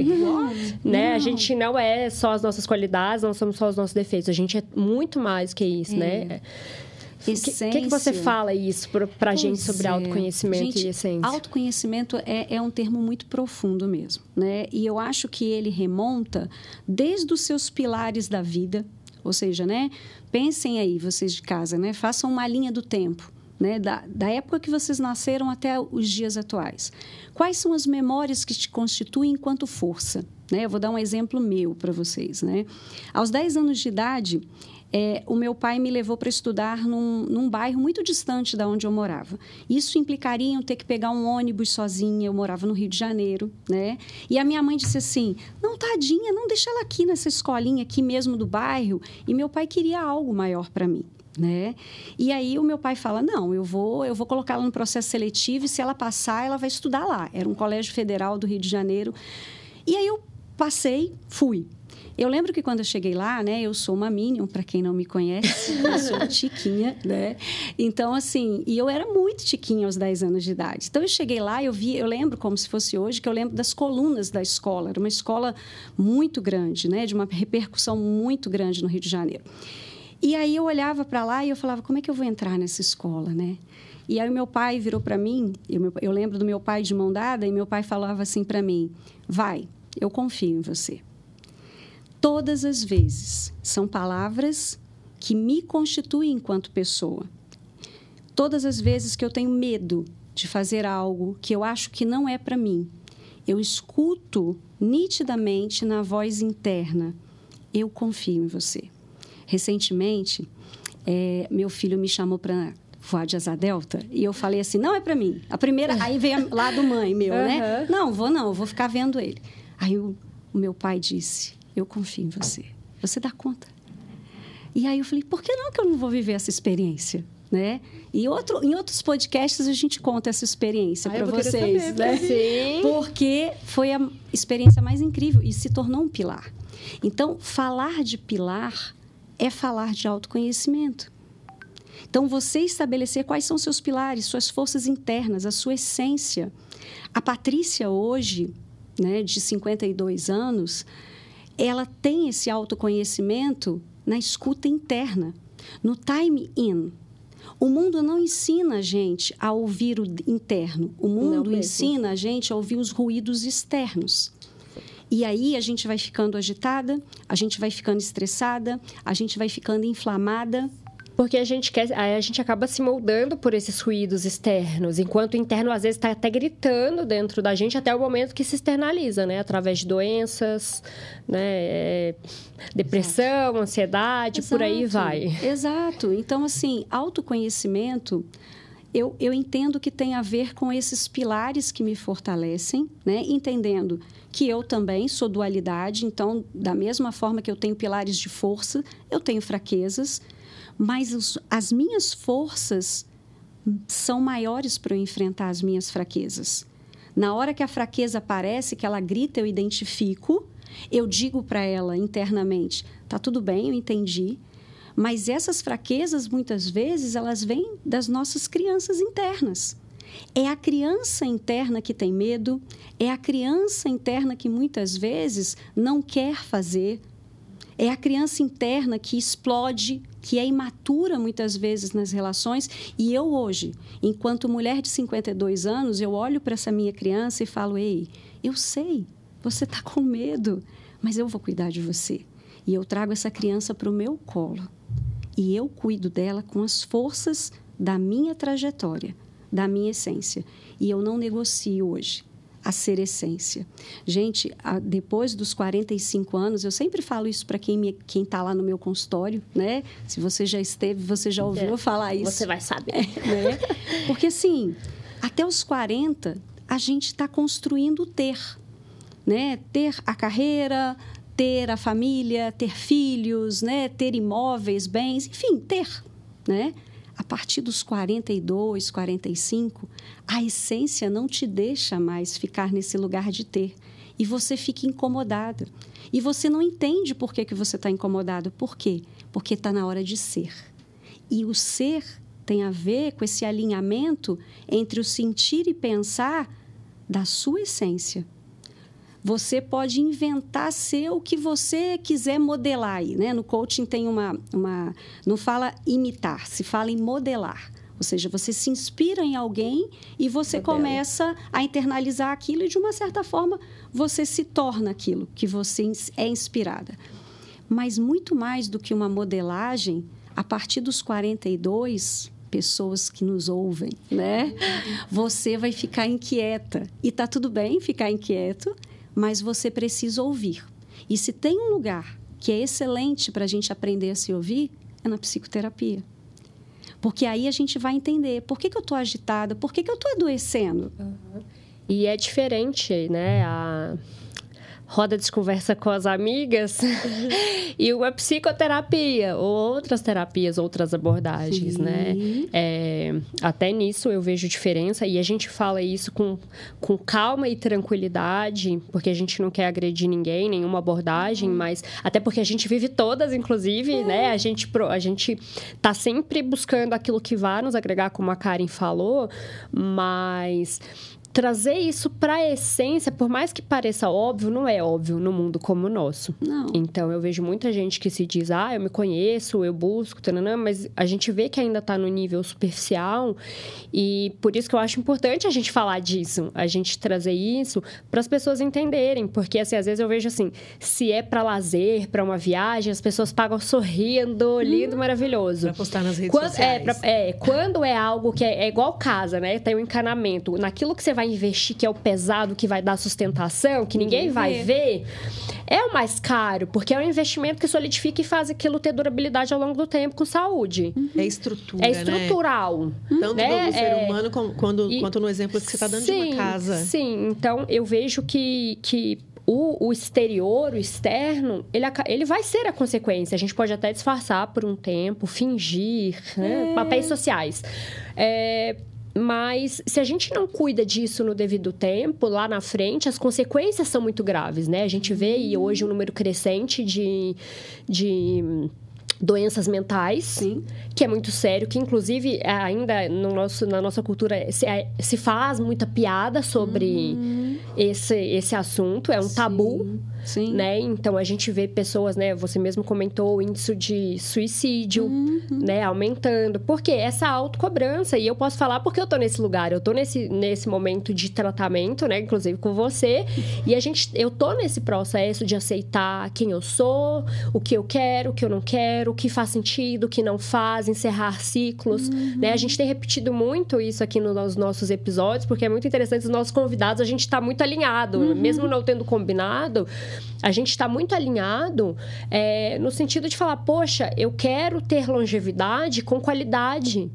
Né? A gente não é só as nossas qualidades, não somos só os nossos defeitos. A gente é muito mais que isso, né? O que, que, que você Essência. fala isso pra, pra gente sobre é. autoconhecimento Gente, e essência? Autoconhecimento é, é um termo muito profundo mesmo, né? E eu acho que ele remonta desde os seus pilares da vida, ou seja, né? Pensem aí, vocês de casa, né? Façam uma linha do tempo. Né, da, da época que vocês nasceram até os dias atuais. Quais são as memórias que te constituem enquanto força? Né? Eu vou dar um exemplo meu para vocês. Né? Aos 10 anos de idade, é, o meu pai me levou para estudar num, num bairro muito distante da onde eu morava. Isso implicaria em eu ter que pegar um ônibus sozinha. Eu morava no Rio de Janeiro, né? E a minha mãe disse assim: "Não, tadinha, não deixa ela aqui nessa escolinha aqui mesmo do bairro". E meu pai queria algo maior para mim. Né? E aí o meu pai fala: "Não, eu vou, eu vou colocá-la no processo seletivo e se ela passar, ela vai estudar lá". Era um colégio federal do Rio de Janeiro. E aí eu passei, fui. Eu lembro que quando eu cheguei lá, né, eu sou uma Minion, para quem não me conhece, eu sou uma tiquinha, né? Então, assim, e eu era muito tiquinha aos 10 anos de idade. Então, eu cheguei lá, eu vi, eu lembro como se fosse hoje, que eu lembro das colunas da escola. Era uma escola muito grande, né, de uma repercussão muito grande no Rio de Janeiro. E aí eu olhava para lá e eu falava, como é que eu vou entrar nessa escola, né? E aí o meu pai virou para mim, eu, eu lembro do meu pai de mão dada, e meu pai falava assim para mim: vai, eu confio em você. Todas as vezes são palavras que me constituem enquanto pessoa. Todas as vezes que eu tenho medo de fazer algo que eu acho que não é para mim, eu escuto nitidamente na voz interna: eu confio em você. Recentemente, é, meu filho me chamou para voar de asa delta e eu falei assim: não é para mim. A primeira, aí veio lá do mãe meu, uhum. né? Não, vou não, vou ficar vendo ele. Aí o, o meu pai disse: eu confio em você. Você dá conta. E aí eu falei: por que não que eu não vou viver essa experiência? né? E outro, em outros podcasts a gente conta essa experiência ah, para vocês, saber, né? Sim. Porque foi a experiência mais incrível e se tornou um pilar. Então, falar de pilar é falar de autoconhecimento. Então, você estabelecer quais são seus pilares, suas forças internas, a sua essência. A Patrícia hoje, né, de 52 anos, ela tem esse autoconhecimento na escuta interna, no time in, o mundo não ensina a gente a ouvir o interno. O mundo ensina a gente a ouvir os ruídos externos. E aí a gente vai ficando agitada, a gente vai ficando estressada, a gente vai ficando inflamada porque a gente quer, a gente acaba se moldando por esses ruídos externos, enquanto o interno às vezes está até gritando dentro da gente até o momento que se externaliza, né? Através de doenças, né? É, depressão, Exato. ansiedade, Exato. por aí vai. Exato. Então, assim, autoconhecimento eu, eu entendo que tem a ver com esses pilares que me fortalecem, né? entendendo que eu também sou dualidade, então, da mesma forma que eu tenho pilares de força, eu tenho fraquezas mas os, as minhas forças são maiores para eu enfrentar as minhas fraquezas. Na hora que a fraqueza aparece, que ela grita, eu identifico, eu digo para ela internamente: tá tudo bem, eu entendi. Mas essas fraquezas, muitas vezes, elas vêm das nossas crianças internas. É a criança interna que tem medo, é a criança interna que muitas vezes não quer fazer, é a criança interna que explode, que é imatura muitas vezes nas relações. E eu hoje, enquanto mulher de 52 anos, eu olho para essa minha criança e falo: Ei, eu sei, você está com medo, mas eu vou cuidar de você. E eu trago essa criança para o meu colo. E eu cuido dela com as forças da minha trajetória, da minha essência. E eu não negocio hoje a ser essência. Gente, depois dos 45 anos, eu sempre falo isso para quem quem está lá no meu consultório, né? Se você já esteve, você já ouviu é, falar isso. Você vai saber. né? Porque assim, até os 40, a gente está construindo ter, né? Ter a carreira, ter a família, ter filhos, né? Ter imóveis, bens, enfim, ter, né? A partir dos 42, 45, a essência não te deixa mais ficar nesse lugar de ter. E você fica incomodada. E você não entende por que, que você está incomodado. Por quê? Porque está na hora de ser. E o ser tem a ver com esse alinhamento entre o sentir e pensar da sua essência. Você pode inventar ser o que você quiser modelar aí, né? No coaching tem uma, uma não fala imitar, se fala em modelar. Ou seja, você se inspira em alguém e você Modelo. começa a internalizar aquilo e, de uma certa forma, você se torna aquilo que você é inspirada. Mas muito mais do que uma modelagem, a partir dos 42, pessoas que nos ouvem, né? Você vai ficar inquieta. E tá tudo bem ficar inquieto, mas você precisa ouvir. E se tem um lugar que é excelente para a gente aprender a se ouvir, é na psicoterapia. Porque aí a gente vai entender por que, que eu estou agitada, por que, que eu estou adoecendo. Uhum. E é diferente, né? A roda de conversa com as amigas e uma psicoterapia ou outras terapias, outras abordagens, Sim. né? É, até nisso eu vejo diferença e a gente fala isso com, com calma e tranquilidade, porque a gente não quer agredir ninguém, nenhuma abordagem, uhum. mas até porque a gente vive todas, inclusive, uhum. né? A gente, a gente tá sempre buscando aquilo que vai nos agregar, como a Karen falou, mas trazer isso para a essência, por mais que pareça óbvio, não é óbvio no mundo como o nosso. Não. Então, eu vejo muita gente que se diz, ah, eu me conheço, eu busco, tananã, mas a gente vê que ainda está no nível superficial e por isso que eu acho importante a gente falar disso, a gente trazer isso para as pessoas entenderem, porque assim, às vezes eu vejo assim, se é para lazer, para uma viagem, as pessoas pagam sorrindo, lindo, hum, maravilhoso. Para postar nas redes quando, sociais. É, pra, é, quando é algo que é, é igual casa, né? Tem um encanamento, naquilo que você vai vai investir, que é o pesado, que vai dar sustentação, que ninguém, ninguém vai ver, é o mais caro, porque é um investimento que solidifica e faz aquilo ter durabilidade ao longo do tempo com saúde. É estrutura, É estrutural. Né? Tanto né? no ser é... humano como, quando, e... quanto no exemplo que você está dando sim, de uma casa. Sim, então eu vejo que, que o, o, exterior, o externo, ele, ele vai ser a consequência. A gente pode até disfarçar por um tempo, fingir, né? é. papéis sociais. É, mas se a gente não cuida disso no devido tempo, lá na frente, as consequências são muito graves, né? A gente vê aí hoje um número crescente de, de doenças mentais, Sim. que é muito sério, que inclusive é, ainda no nosso, na nossa cultura se, é, se faz muita piada sobre uhum. esse, esse assunto, é um Sim. tabu. Sim. Né? Então a gente vê pessoas, né? Você mesmo comentou o índice de suicídio, uhum. né? Aumentando. Porque essa autocobrança, e eu posso falar porque eu tô nesse lugar, eu tô nesse, nesse momento de tratamento, né? Inclusive com você. E a gente, eu tô nesse processo de aceitar quem eu sou, o que eu quero, o que eu não quero, o que faz sentido, o que não faz, encerrar ciclos, uhum. né? A gente tem repetido muito isso aqui nos nossos episódios, porque é muito interessante, os nossos convidados, a gente tá muito alinhado, uhum. mesmo não tendo combinado, a gente está muito alinhado é, no sentido de falar, poxa, eu quero ter longevidade com qualidade.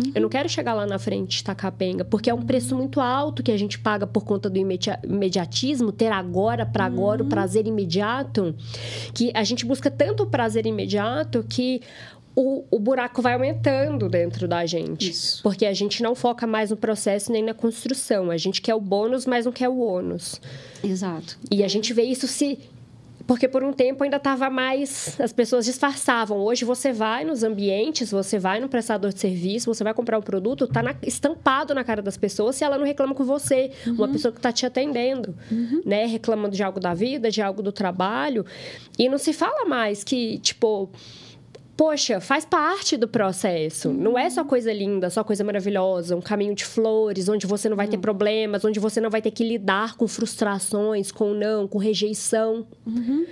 Uhum. Eu não quero chegar lá na frente tacar penga, porque é um preço muito alto que a gente paga por conta do imediatismo, ter agora para agora uhum. o prazer imediato, que a gente busca tanto o prazer imediato que o, o buraco vai aumentando dentro da gente. Isso. Porque a gente não foca mais no processo nem na construção. A gente quer o bônus, mas não quer o ônus. Exato. E a gente vê isso se porque por um tempo ainda estava mais. As pessoas disfarçavam. Hoje você vai nos ambientes, você vai no prestador de serviço, você vai comprar um produto, está estampado na cara das pessoas se ela não reclama com você. Uhum. Uma pessoa que está te atendendo, uhum. né? Reclamando de algo da vida, de algo do trabalho. E não se fala mais que, tipo poxa, faz parte do processo. Uhum. Não é só coisa linda, só coisa maravilhosa, um caminho de flores, onde você não vai ter uhum. problemas, onde você não vai ter que lidar com frustrações, com não, com rejeição. Uhum.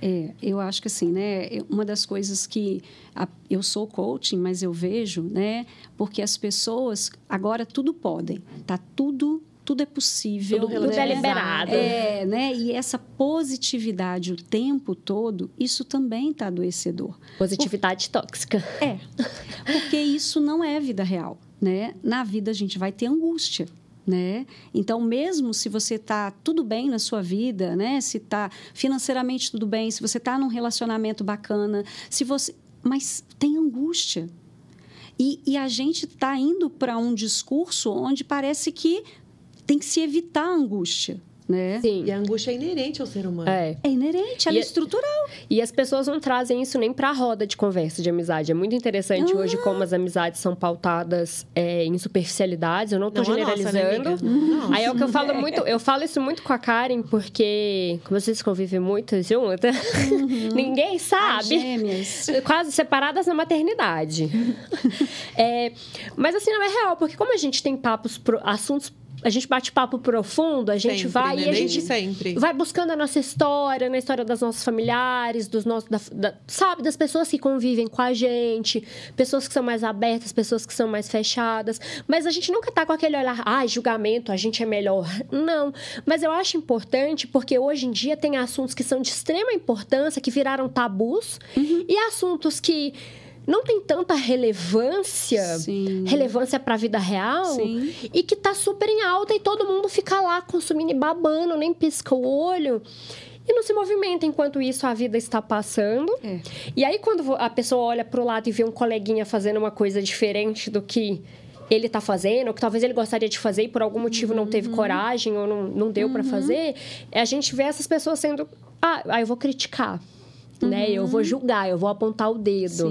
É, eu acho que assim, né? Uma das coisas que a, eu sou coaching, mas eu vejo, né? Porque as pessoas agora tudo podem, tá tudo tudo é possível. Tudo, tudo é liberado. É, né? E essa positividade o tempo todo, isso também está adoecedor. Positividade Por... tóxica. É. Porque isso não é vida real, né? Na vida a gente vai ter angústia. Né? Então, mesmo se você está tudo bem na sua vida, né? Se está financeiramente tudo bem, se você está num relacionamento bacana, se você, mas tem angústia, e, e, a gente está indo para um discurso onde parece que tem que se evitar a angústia. Né? Sim. E a angústia é inerente ao ser humano. É, é inerente, ela é estrutural. E as pessoas não trazem isso nem para a roda de conversa de amizade. É muito interessante hoje como as amizades são pautadas é, em superficialidades. Eu não estou generalizando. Nossa, né, Aí é o que eu falo muito. Eu falo isso muito com a Karen, porque, como vocês convivem muito juntas, uhum. ninguém sabe. Quase separadas na maternidade. é, mas assim, não é real, porque como a gente tem papos, assuntos a gente bate papo profundo, a gente sempre, vai né? e a gente sempre. vai buscando a nossa história, na história das nossas familiares, dos nossos, da, da, sabe, das pessoas que convivem com a gente, pessoas que são mais abertas, pessoas que são mais fechadas, mas a gente nunca tá com aquele olhar, ah, julgamento, a gente é melhor. Não, mas eu acho importante porque hoje em dia tem assuntos que são de extrema importância, que viraram tabus, uhum. e assuntos que não tem tanta relevância, Sim. relevância para a vida real, Sim. e que tá super em alta e todo mundo fica lá consumindo e babando, nem pisca o olho e não se movimenta enquanto isso a vida está passando. É. E aí quando a pessoa olha para o lado e vê um coleguinha fazendo uma coisa diferente do que ele está fazendo, ou que talvez ele gostaria de fazer e por algum motivo uhum. não teve uhum. coragem ou não, não deu uhum. para fazer, a gente vê essas pessoas sendo, ah, ah eu vou criticar uhum. né? Eu vou uhum. julgar, eu vou apontar o dedo.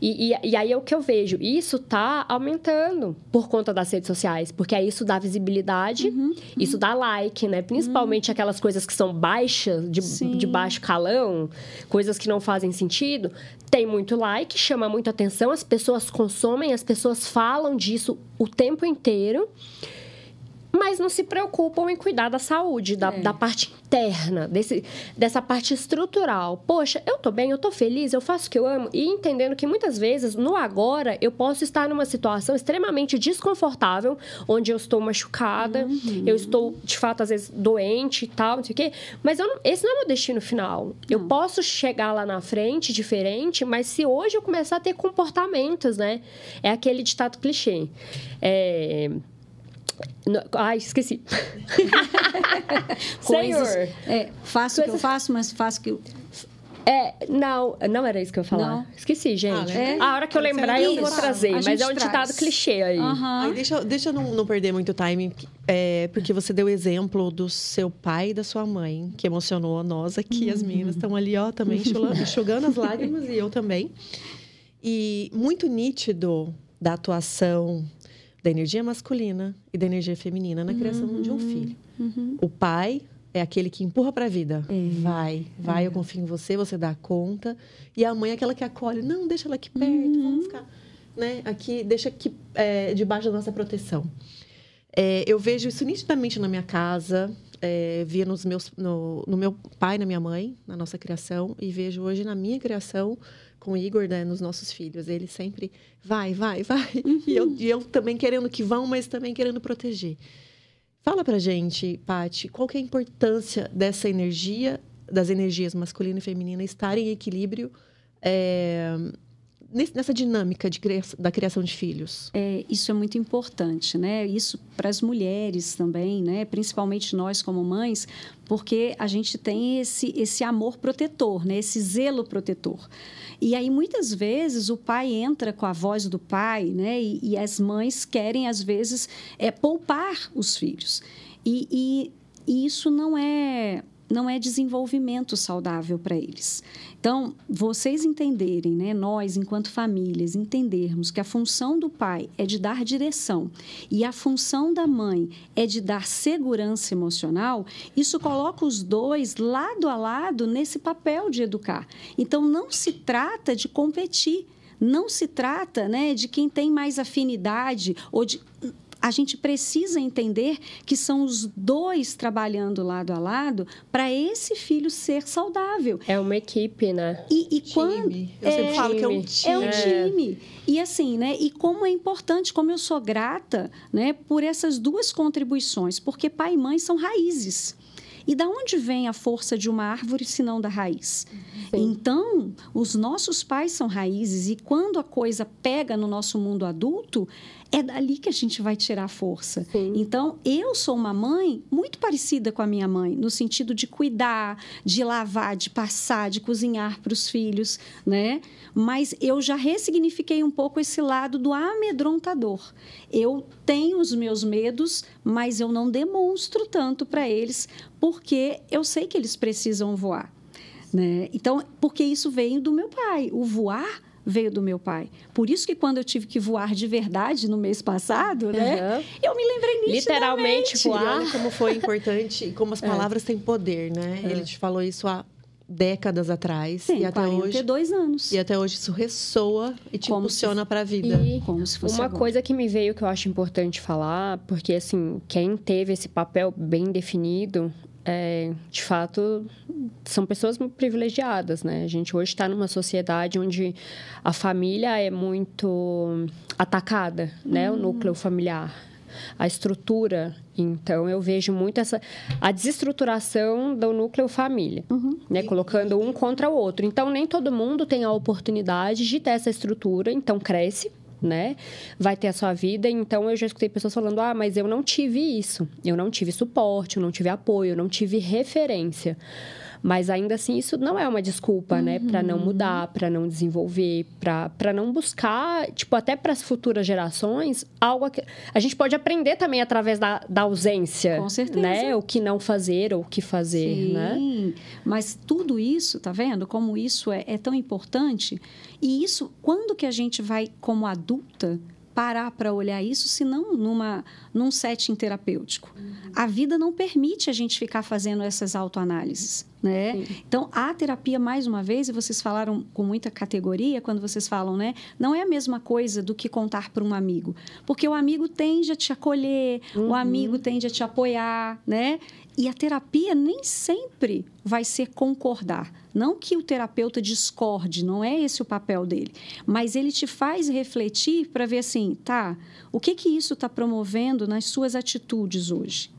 E, e, e, aí é o que eu vejo. Isso tá aumentando por conta das redes sociais, porque aí isso dá visibilidade, uhum. isso dá like, né? Principalmente uhum. aquelas coisas que são baixas, de, de baixo calão, coisas que não fazem sentido. Tem muito like, chama muito atenção, as pessoas consomem, as pessoas falam disso o tempo inteiro. Mas não se preocupam em cuidar da saúde, da, É. da parte interna, desse, dessa parte estrutural. Poxa, eu tô bem, eu tô feliz, eu faço o que eu amo. E entendendo que muitas vezes, no agora, eu posso estar numa situação extremamente desconfortável, onde eu estou machucada, eu estou, de fato, às vezes, doente e tal, não sei o quê. Mas eu não- esse não é o meu destino final. Eu Não. posso chegar lá na frente diferente, mas se hoje eu começar a ter comportamentos, né? É aquele ditado clichê. É... no- Ai, esqueci. Senhor. Coisas- É, faço o que eu faço, mas faço o que eu... É, não, não era isso que eu ia falar. Não. Esqueci, gente. Ah? É. A hora que eu lembrar, eu isso. vou trazer. Mas é um ditado clichê aí. Aí deixa, deixa eu não, não perder muito time, é, porque você deu o exemplo do seu pai e da sua mãe, que emocionou nós aqui, as meninas estão ali, ó, também enxugando, enxugando as lágrimas, e eu também. E muito nítido da atuação da energia masculina e da energia feminina na criação de um filho. O pai é aquele que empurra para a vida. Vai, vai, eu confio em você, você dá conta. E a mãe é aquela que acolhe. Não, deixa ela aqui perto, vamos ficar né, aqui, deixa aqui é, debaixo da nossa proteção. É, eu vejo isso nitidamente na minha casa, é, via nos meus, no, no meu pai, na minha mãe, na nossa criação, e vejo hoje na minha criação com o Igor, né, nos nossos filhos. Ele sempre vai, vai, vai. E, eu, e eu também querendo que vão, mas também querendo proteger. Fala pra gente, Pati, qual que é a importância dessa energia, das energias masculina e feminina estarem em equilíbrio é, nessa dinâmica de cria- da criação de filhos? É, isso é muito importante, né? Isso para as mulheres também, né? Principalmente nós como mães, porque a gente tem esse, esse amor protetor, né? Esse zelo protetor. E aí muitas vezes o pai entra com a voz do pai, né? E, e as mães querem às vezes é, poupar os filhos. E, e- e isso não é não é desenvolvimento saudável para eles. Então, vocês entenderem, né, nós, enquanto famílias, entendermos que a função do pai é de dar direção e a função da mãe é de dar segurança emocional, isso coloca os dois lado a lado nesse papel de educar. Então, não se trata de competir. Não se trata né, de quem tem mais afinidade ou de a gente precisa entender que são os dois trabalhando lado a lado para esse filho ser saudável. É uma equipe, né? E, e quando Time. Eu sempre É, falo que é um time. é um time. time. E assim, né? E como é importante, como eu sou grata, né, por essas duas contribuições, porque pai e mãe são raízes. E da onde vem a força de uma árvore se não da raiz? Então, os nossos pais são raízes e quando a coisa pega no nosso mundo adulto, é dali que a gente vai tirar força. Sim. Então, eu sou uma mãe muito parecida com a minha mãe, no sentido de cuidar, de lavar, de passar, de cozinhar para os filhos, né? Mas eu já ressignifiquei um pouco esse lado do amedrontador. Eu tenho os meus medos, mas eu não demonstro tanto para eles, porque eu sei que eles precisam voar. Né? Então, porque isso veio do meu pai. O voar veio do meu pai. Por isso que quando eu tive que voar de verdade no mês passado, né? Aham. Eu me lembrei nitidamente. Literalmente E voar. olha como foi importante e como as palavras têm poder, né? Ele te falou isso há décadas atrás Tem e até hoje 42 anos. e até hoje isso ressoa e te Como impulsiona para a vida. E Como se fosse uma agora. coisa que me veio que eu acho importante falar, porque assim, quem teve esse papel bem definido, é, de fato, são pessoas privilegiadas, né? A gente hoje está numa sociedade onde a família é muito atacada, né? O núcleo familiar, a estrutura. Então, eu vejo muito essa a desestruturação do núcleo família, né? Colocando um contra o outro. Então, nem todo mundo tem a oportunidade de ter essa estrutura, então cresce. Né? Vai ter a sua vida. Então, eu já escutei pessoas falando: ah, mas eu não tive isso. Eu não tive suporte, eu não tive apoio, eu não tive referência. Mas ainda assim, isso não é uma desculpa, né? Para não mudar, para não desenvolver, para não buscar, tipo, até para as futuras gerações, algo que a gente pode aprender também através da, da ausência. Com certeza. Né? O que não fazer ou o que fazer, Sim, né? mas tudo isso, tá vendo? Como isso é, é tão importante. E isso, quando que a gente vai, como adulta, parar para olhar isso, se não numa, num setting terapêutico? A vida não permite a gente ficar fazendo essas autoanálises. né? Então, a terapia, mais uma vez, e vocês falaram com muita categoria quando vocês falam, né? Não é a mesma coisa do que contar para um amigo. Porque o amigo tende a te acolher, uhum. o amigo tende a te apoiar, né? E a terapia nem sempre vai ser concordar. Não que o terapeuta discorde, não é esse o papel dele. Mas ele te faz refletir para ver assim, tá, o que que isso está promovendo nas suas atitudes hoje?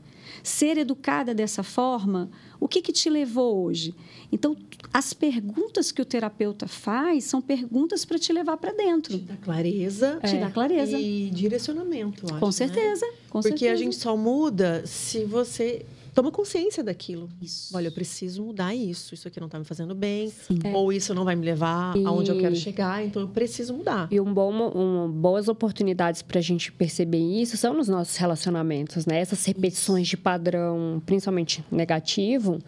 Ser educada dessa forma, o que, que te levou hoje? Então, as perguntas que o terapeuta faz são perguntas para te levar para dentro. Te dá clareza. Te dá clareza. E direcionamento, acho, Com certeza. Né? Com Porque certeza. a gente só muda se você toma consciência daquilo. Isso. Olha, eu preciso mudar isso. Isso aqui não está me fazendo bem. Sim. Ou isso não vai me levar E- aonde eu quero chegar. Então, eu preciso mudar. E um bom, um, boas oportunidades para a gente perceber isso são nos nossos relacionamentos, né? Essas repetições de padrão, principalmente negativo,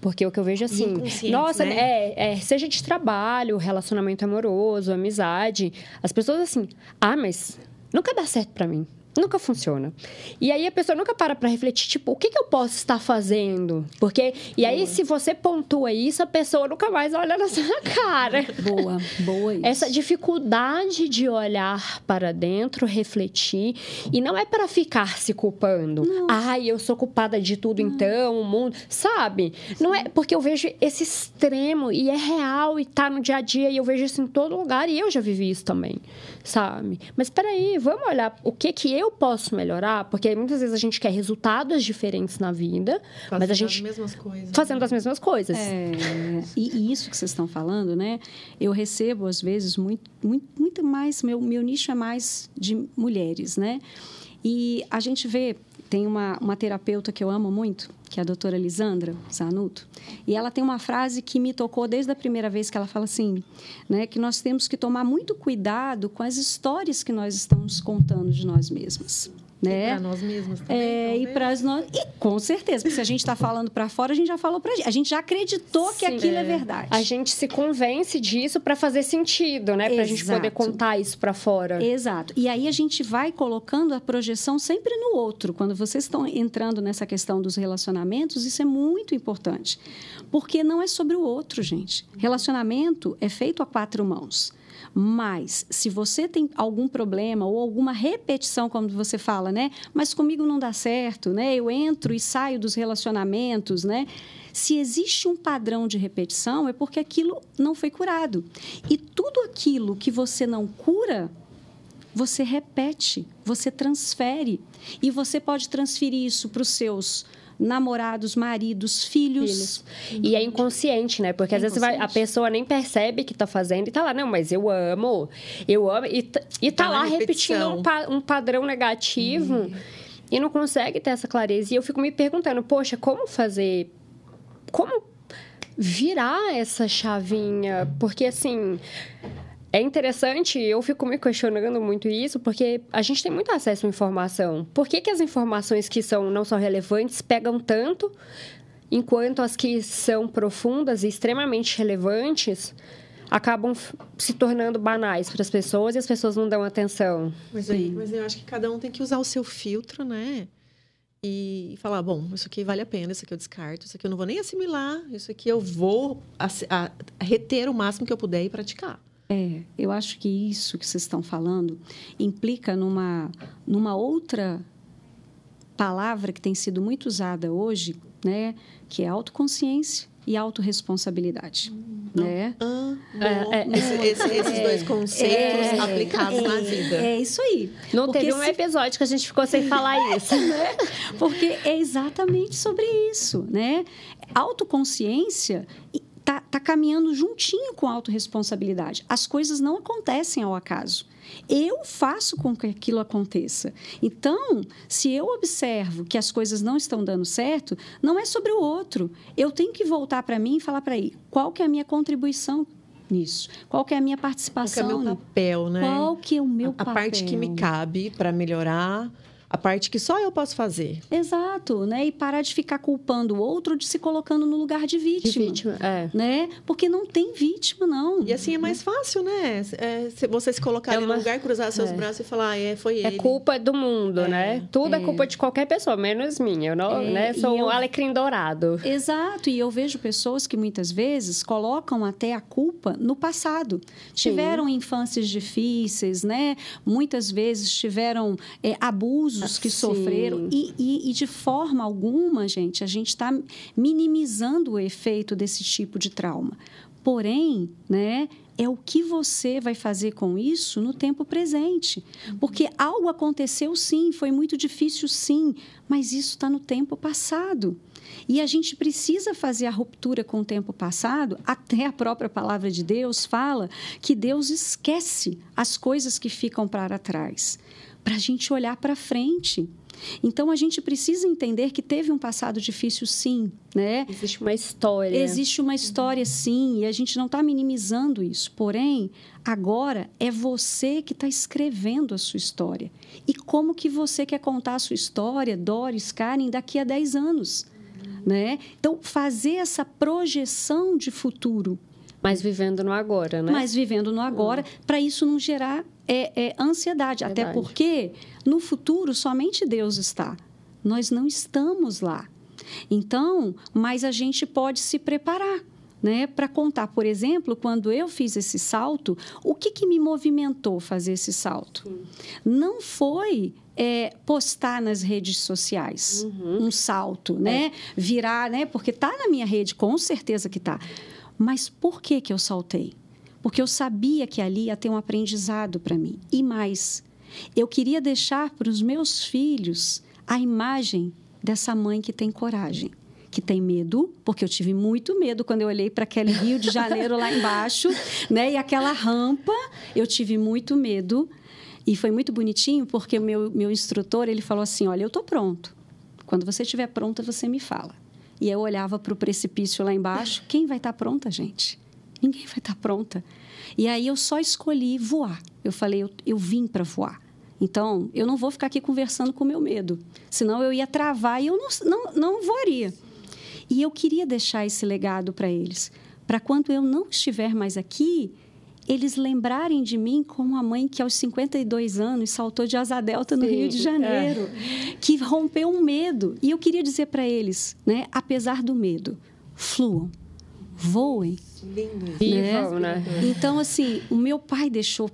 porque o que eu vejo assim, inconscientes, nossa, né? é, é, seja de trabalho, relacionamento amoroso, amizade, as pessoas assim, ah, mas nunca dá certo para mim. Nunca funciona. E aí a pessoa nunca para para refletir, tipo, o que, que eu posso estar fazendo? Porque. E aí, se você pontua isso, a pessoa nunca mais olha na sua cara. Boa, boa isso. Essa dificuldade de olhar para dentro, refletir, e não é para ficar se culpando. Ai, eu sou culpada de tudo, então, o mundo. Sabe? Não é porque eu vejo esse extremo e é real e tá no dia a dia, e eu vejo isso em todo lugar, e eu já vivi isso também, sabe? Mas peraí, vamos olhar o que que eu posso melhorar, porque muitas vezes a gente quer resultados diferentes na vida, mas a Fazendo gente as mesmas coisas. fazendo as mesmas coisas. É, e, e isso que vocês estão falando, né? Eu recebo, às vezes, muito, muito, muito mais. Meu, meu nicho é mais de mulheres, né? E a gente vê, tem uma, uma terapeuta que eu amo muito, que é a doutora Lisandra Zanuto, e ela tem uma frase que me tocou desde a primeira vez que ela fala assim, né? Que nós temos que tomar muito cuidado com as histórias que nós estamos contando de nós mesmas. Né? Para nós mesmos também. É, e para as nós. E com certeza, porque se a gente está falando para fora, a gente já falou para gente. A gente já acreditou que Sim, aquilo é, é. verdade. A gente se convence disso para fazer sentido, né? Pra gente poder contar isso para fora. Exato. E aí a gente vai colocando a projeção sempre no outro. Quando vocês estão entrando nessa questão dos relacionamentos, isso é muito importante. Porque não é sobre o outro, gente. Relacionamento é feito a quatro mãos. Mas, se você tem algum problema ou alguma repetição, como você fala, né? Mas comigo não dá certo, né? Eu entro e saio dos relacionamentos, né? Se existe um padrão de repetição, é porque aquilo não foi curado. E tudo aquilo que você não cura, você repete, você transfere. E você pode transferir isso para os seus namorados, maridos, filhos. Filhos. E é inconsciente, né? Porque É às vezes vai- a pessoa nem percebe que tá fazendo e tá lá, não, mas eu amo, eu amo. E, e tá, Tá lá repetindo um, pa- um padrão negativo e não consegue ter essa clareza. E eu fico me perguntando, poxa, como fazer. Como virar essa chavinha? Porque assim. É interessante, eu fico me questionando muito isso, porque a gente tem muito acesso à informação. Por que, que as informações que são não são relevantes pegam tanto, enquanto as que são profundas e extremamente relevantes acabam se tornando banais para as pessoas e as pessoas não dão atenção? Mas, aí, mas eu acho que cada um tem que usar o seu filtro, né? E falar, bom, isso aqui vale a pena, isso aqui eu descarto, isso aqui eu não vou nem assimilar, isso aqui eu vou ass- a- reter o máximo que eu puder e praticar. É, eu acho que isso que vocês estão falando implica numa, numa outra palavra que tem sido muito usada hoje, né? Que é autoconsciência e autorresponsabilidade, né? Ah, É, bom. Esse- esse- esses dois conceitos É, aplicados na vida. É isso aí. Não Porque teve um se- episódio que a gente ficou sem falar isso. Porque é exatamente sobre isso, né? Autoconsciência está tá caminhando juntinho com a autorresponsabilidade. As coisas não acontecem ao acaso. Eu faço com que aquilo aconteça. Então, se eu observo que as coisas não estão dando certo, não é sobre o outro. Eu tenho que voltar para mim e falar para ele qual que é a minha contribuição nisso, qual que é a minha Qual que é participação, meu papel, né? qual que é o meu a, a papel. parte que me cabe para melhorar a parte que só eu posso fazer. Exato, né? E parar de ficar culpando o outro de se colocando no lugar de vítima. De vítima, é. Né? Porque não tem vítima, não. E assim é mais fácil, né? É, você se colocar É uma- no lugar, cruzar seus é. braços e falar, ah, é, foi É ele. culpa do mundo, né? Tudo é. culpa de qualquer pessoa, menos minha. Eu não, É, né? Sou eu- um alecrim dourado. Exato, e eu vejo pessoas que muitas vezes colocam até a culpa no passado. Tiveram infâncias difíceis, né? Muitas vezes tiveram é, abusos que Sim. sofreram. E, e- e de forma alguma, gente, a gente está minimizando o efeito desse tipo de trauma. Porém, né? É o que você vai fazer com isso no tempo presente. Porque algo aconteceu, sim, foi muito difícil, sim, mas isso está no tempo passado. E a gente precisa fazer a ruptura com o tempo passado, até a própria palavra de Deus fala que Deus esquece as coisas que ficam para trás, para a gente olhar para frente. Então a gente precisa entender que teve um passado difícil, sim, né? Existe uma história. Existe uma história, sim, e a gente não está minimizando isso. Porém, agora é você que está escrevendo a sua história. E como que você quer contar a sua história, Doris, Karen, daqui a 10 anos? Né? Então, fazer essa projeção de futuro, Mas vivendo no agora, né? mas vivendo no agora, para isso não gerar é, é, ansiedade. Até Verdade. porque no futuro somente Deus está. Nós não estamos lá. Então, mas a gente pode se preparar. Né, para contar, por exemplo, quando eu fiz esse salto, o que, que me movimentou fazer esse salto? Não foi é, postar nas redes sociais um salto, né? Virar, né? Porque tá na minha rede, com certeza que tá. Mas por que que eu saltei? Porque eu sabia que ali ia ter um aprendizado para mim. E mais, eu queria deixar para os meus filhos a imagem dessa mãe que tem coragem, que tem medo, porque eu tive muito medo quando eu olhei para aquele Rio de Janeiro lá embaixo, né? E aquela rampa, eu tive muito medo. E foi muito bonitinho, porque o meu, meu instrutor, ele falou assim, olha, eu estou pronto. Quando você estiver pronta, você me fala. E eu olhava para o precipício lá embaixo. Quem vai estar pronta, gente? Ninguém vai estar pronta. E aí eu só escolhi voar. Eu falei, eu, eu vim para voar. Então, eu não vou ficar aqui conversando com o meu medo. Senão eu ia travar e eu não, não, não voaria. E eu queria deixar esse legado para eles. Para quando eu não estiver mais aqui, eles lembrarem de mim como a mãe que aos 52 anos saltou de asa delta no Sim, Rio de Janeiro, que rompeu um medo. E eu queria dizer para eles, né, apesar do medo, fluam, voem. Lindo isso. Vivam, né? Então, assim, o meu pai deixou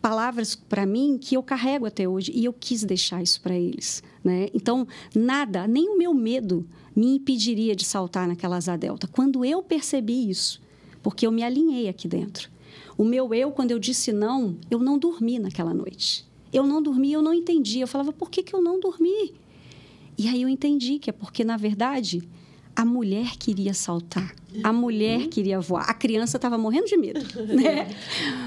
palavras para mim que eu carrego até hoje e eu quis deixar isso para eles, né? Então, nada, nem o meu medo me impediria de saltar naquela asa delta. Quando eu percebi isso, porque eu me alinhei aqui dentro. O meu eu, quando eu disse não, eu não dormi naquela noite. Eu não dormi, eu não entendi. Eu falava, por que, que eu não dormi? E aí eu entendi que é porque, na verdade, a mulher queria saltar. A mulher queria voar. A criança estava morrendo de medo, né?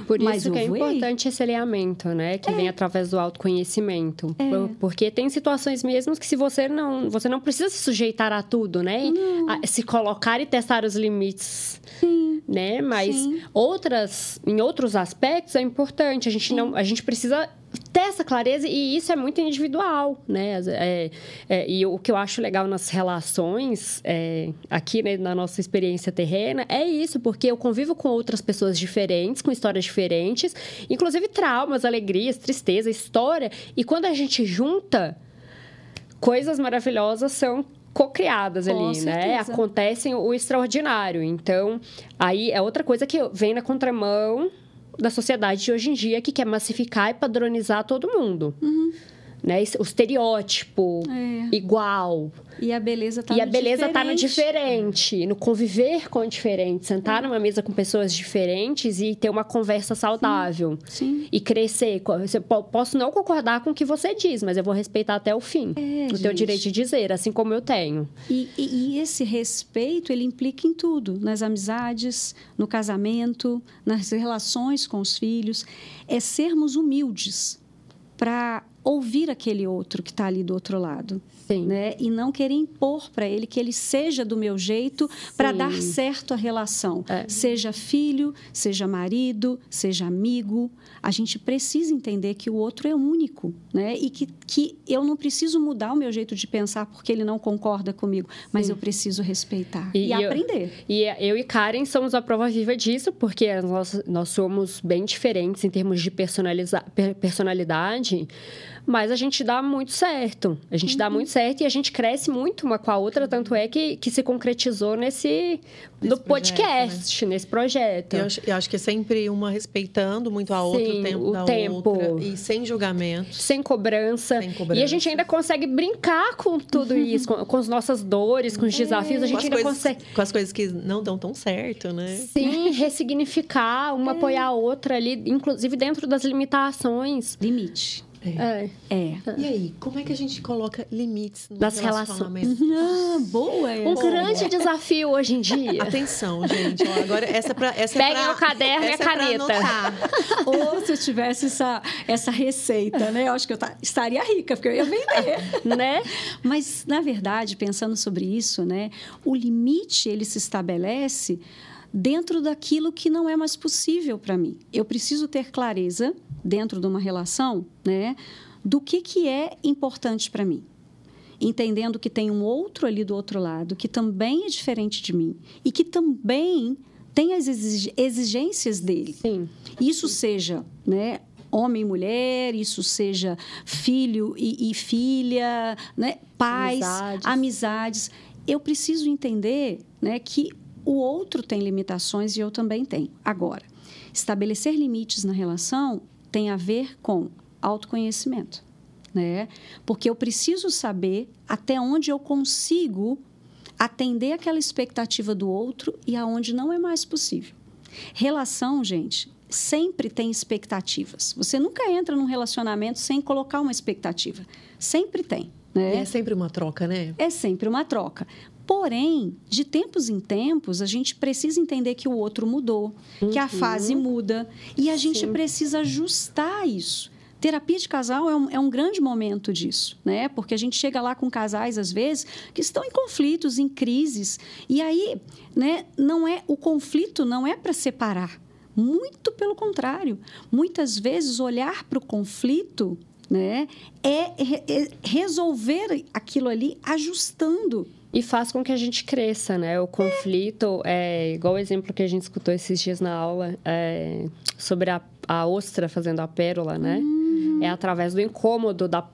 Por Mas isso que é voei. importante esse alinhamento, né? Que vem através do autoconhecimento. Por- Porque tem situações mesmo que se você não... Você não precisa se sujeitar a tudo, né? A- se colocar e testar os limites. Né? Mas Sim. outras... Em outros aspectos é importante. A gente, não, a gente precisa ter essa clareza e isso é muito individual, né? É- é, e o que eu acho legal nas relações, é, aqui né, na nossa experiência terrena, é isso, porque eu convivo com outras pessoas diferentes, com histórias diferentes, inclusive traumas, alegrias, tristeza, história. E quando a gente junta, coisas maravilhosas são cocriadas ali, né? certeza. Acontecem o extraordinário. Então, aí é outra coisa que vem na contramão da sociedade de hoje em dia que quer massificar e padronizar todo mundo. Né? Esse- O estereótipo É. igual. E a beleza tá e a no beleza tá no diferente. diferente, no conviver com o diferente, sentar numa mesa com pessoas diferentes e ter uma conversa saudável. Sim. E crescer. Po- posso não concordar com o que você diz, mas eu vou respeitar até o fim. É, o teu gente. direito de dizer, assim como eu tenho. E, e- e esse respeito, ele implica em tudo. Nas amizades, no casamento, nas relações com os filhos. É sermos humildes para ouvir aquele outro que está ali do outro lado. Sim. Né? E não querer impor para ele que ele seja do meu jeito para dar certo a relação. É. Seja filho, seja marido, seja amigo. A gente precisa entender que o outro é único né? e que que eu não preciso mudar o meu jeito de pensar porque ele não concorda comigo, mas Sim. eu preciso respeitar e, e aprender. Eu, e eu e Karen somos a prova viva disso, porque nós, nós somos bem diferentes em termos de personalidade mas a gente dá muito certo. A gente uhum. dá muito certo e a gente cresce muito uma com a outra, tanto é que, que se concretizou nesse no podcast, né? nesse projeto. Eu acho, eu acho, que é sempre uma respeitando muito a outra, Sim, o tempo o da tempo. outra. E sem julgamento. Sem cobrança. sem cobrança. E a gente ainda consegue brincar com tudo uhum. isso, com, com as nossas dores, com os é. desafios. A gente ainda coisas, consegue... Com as coisas que não dão tão certo, né? Sim, ressignificar, uma é. apoiar a outra ali, inclusive dentro das limitações. Limite. É. é. E aí, como é que a gente coloca limites no nas relações? Ah, boa! Um boa. grande desafio hoje em dia. Atenção, gente. Ó, agora, essa é pra. Essa Peguem é pra, o caderno e a é caneta. Ou se eu tivesse essa, essa receita, né? Eu acho que eu estaria rica, porque eu ia vender. né? Mas, na verdade, pensando sobre isso, né? O limite, ele se estabelece dentro daquilo que não é mais possível para mim. Eu preciso ter clareza dentro de uma relação, né, do que, que é importante para mim. Entendendo que tem um outro ali do outro lado que também é diferente de mim e que também tem as exigências dele. Sim. Isso seja, né, homem e mulher, isso seja filho e, e filha, né, pais, amizades. amizades. Eu preciso entender, né, que o outro tem limitações e eu também tenho. Agora, estabelecer limites na relação tem a ver com autoconhecimento, né? Porque eu preciso saber até onde eu consigo atender aquela expectativa do outro e aonde não é mais possível. Relação, gente, sempre tem expectativas. Você nunca entra num relacionamento sem colocar uma expectativa. Sempre tem. Né? É sempre uma troca, né? É sempre uma troca. Porém, de tempos em tempos, a gente precisa entender que o outro mudou, uhum. que a fase uhum. muda, e a gente Sim. precisa ajustar isso. Terapia de casal é um, é um, grande momento disso, né? Porque a gente chega lá com casais, às vezes, que estão em conflitos, em crises. E aí, né, não é o conflito não é para separar. Muito pelo contrário. Muitas vezes, olhar para o conflito né, é, é resolver aquilo ali ajustando e faz com que a gente cresça, né? O conflito é igual o exemplo que a gente escutou esses dias na aula é, sobre a, a ostra fazendo a pérola, né? Uhum. É através do incômodo da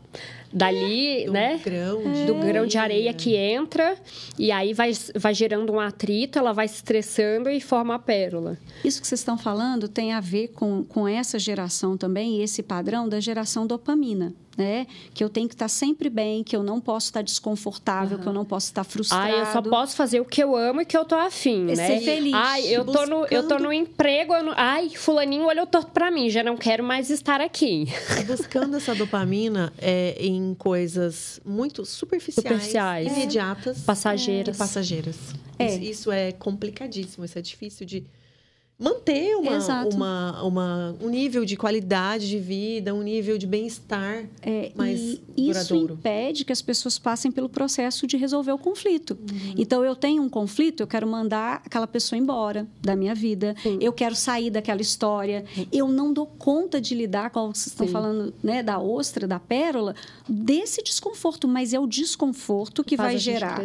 dali, do né? Grão de do grão de areia que entra e aí vai, vai gerando um atrito, ela vai se estressando e forma a pérola. Isso que vocês estão falando tem a ver com, com essa geração também, e esse padrão da geração dopamina né? Que eu tenho que estar sempre bem, que eu não posso estar desconfortável, uhum. que eu não posso estar frustrado. Ah, eu só posso fazer o que eu amo e que eu tô afim, é né? Ser feliz. Ai, eu tô, no, eu tô no emprego, eu não... ai, fulaninho olhou torto para mim, já não quero mais estar aqui. Buscando essa dopamina é, em coisas muito superficiais, superficiais. imediatas, passageiras. E passageiras. É. Isso, isso é complicadíssimo, isso é difícil de manter uma, uma, uma, um nível de qualidade de vida, um nível de bem-estar é, mais e duradouro. Isso impede que as pessoas passem pelo processo de resolver o conflito. Uhum. Então, eu tenho um conflito, eu quero mandar aquela pessoa embora da minha vida, Sim. eu quero sair daquela história, eu não dou conta de lidar, como vocês estão Sim. falando, né, da ostra, da pérola, desse desconforto, mas é o desconforto que vai gerar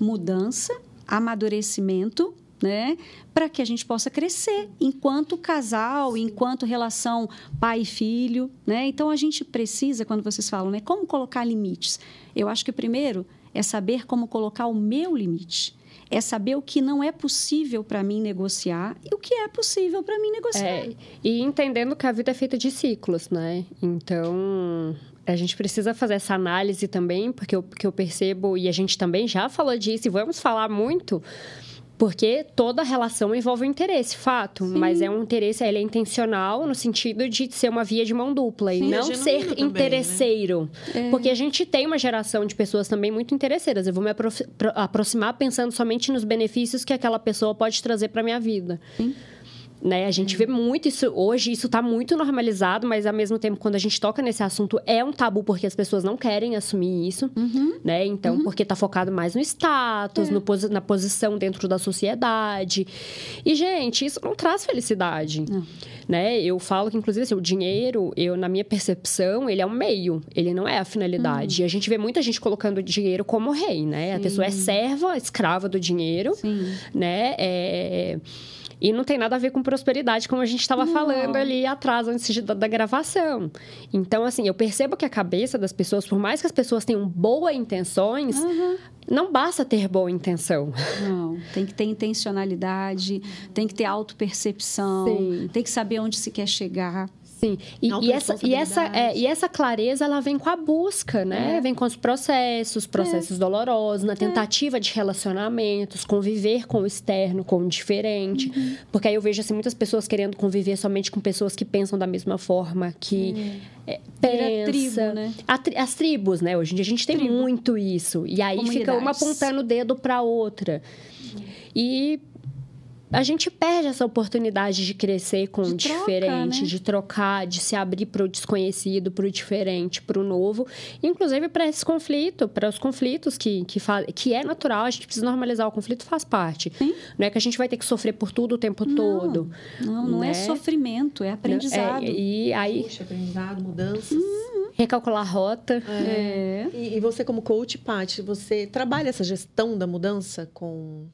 mudança, amadurecimento né? Para que a gente possa crescer enquanto casal, enquanto relação pai e filho, né? Então a gente precisa, quando vocês falam, né, como colocar limites? Eu acho que primeiro é saber como colocar o meu limite. É saber o que não é possível para mim negociar e o que é possível para mim negociar. É, e entendendo que a vida é feita de ciclos, né? Então, a gente precisa fazer essa análise também, porque eu, porque eu percebo, e a gente também já falou disso, e vamos falar muito porque toda relação envolve um interesse, fato. Sim. Mas é um interesse, ele é intencional no sentido de ser uma via de mão dupla Sim, e não é ser também, né? interesseiro. Né? É. Porque a gente tem uma geração de pessoas também muito interesseiras. Eu vou me apro aproximar pensando somente nos benefícios que aquela pessoa pode trazer para minha vida. Sim. Né? A gente vê muito isso hoje, isso está muito normalizado, mas ao mesmo tempo, quando a gente toca nesse assunto, é um tabu porque as pessoas não querem assumir isso, Uhum. né? Então, porque está focado mais no status, É. no posi- na posição dentro da sociedade. E, gente, isso não traz felicidade, Não. né? Eu falo que, inclusive, assim, o dinheiro, eu, na minha percepção, ele é um meio, ele não é a finalidade. E a gente vê muita gente colocando o dinheiro como rei, né? A pessoa é serva, escrava do dinheiro Sim. né? É, E não tem nada a ver com prosperidade, como a gente estava falando ali atrás, antes de- da, da gravação. Então, assim, eu percebo que a cabeça das pessoas, por mais que as pessoas tenham boas intenções, Aham. não basta ter boa intenção. Não, tem que ter intencionalidade, tem que ter autopercepção, tem que saber onde se quer chegar. Sim. E, e essa, e, essa, é, e essa clareza, ela vem com a busca, né? É. Vem com os processos, processos dolorosos, na tentativa de relacionamentos, conviver com o externo, com o diferente. Uhum. Porque aí eu vejo, assim, muitas pessoas querendo conviver somente com pessoas que pensam da mesma forma, que é, Vira pensa. tribo, né? Tri- As tribos, né? Hoje em dia a gente tem Tribo. muito isso. E aí fica uma apontando o dedo para outra. E a gente perde essa oportunidade de crescer com De o troca, diferente, né? de trocar, de se abrir para o desconhecido, para o diferente, para o novo, inclusive para esse conflito, para os conflitos que, que, fa- que é natural, a gente precisa normalizar o conflito, faz parte. Sim. Não é que a gente vai ter que sofrer por tudo o tempo todo. Não, não é Né? sofrimento, é aprendizado. É, e aí, Puxa, aprendizado, mudanças. recalcular a rota. É. E, e você, como coach, Paty, você trabalha essa gestão da mudança com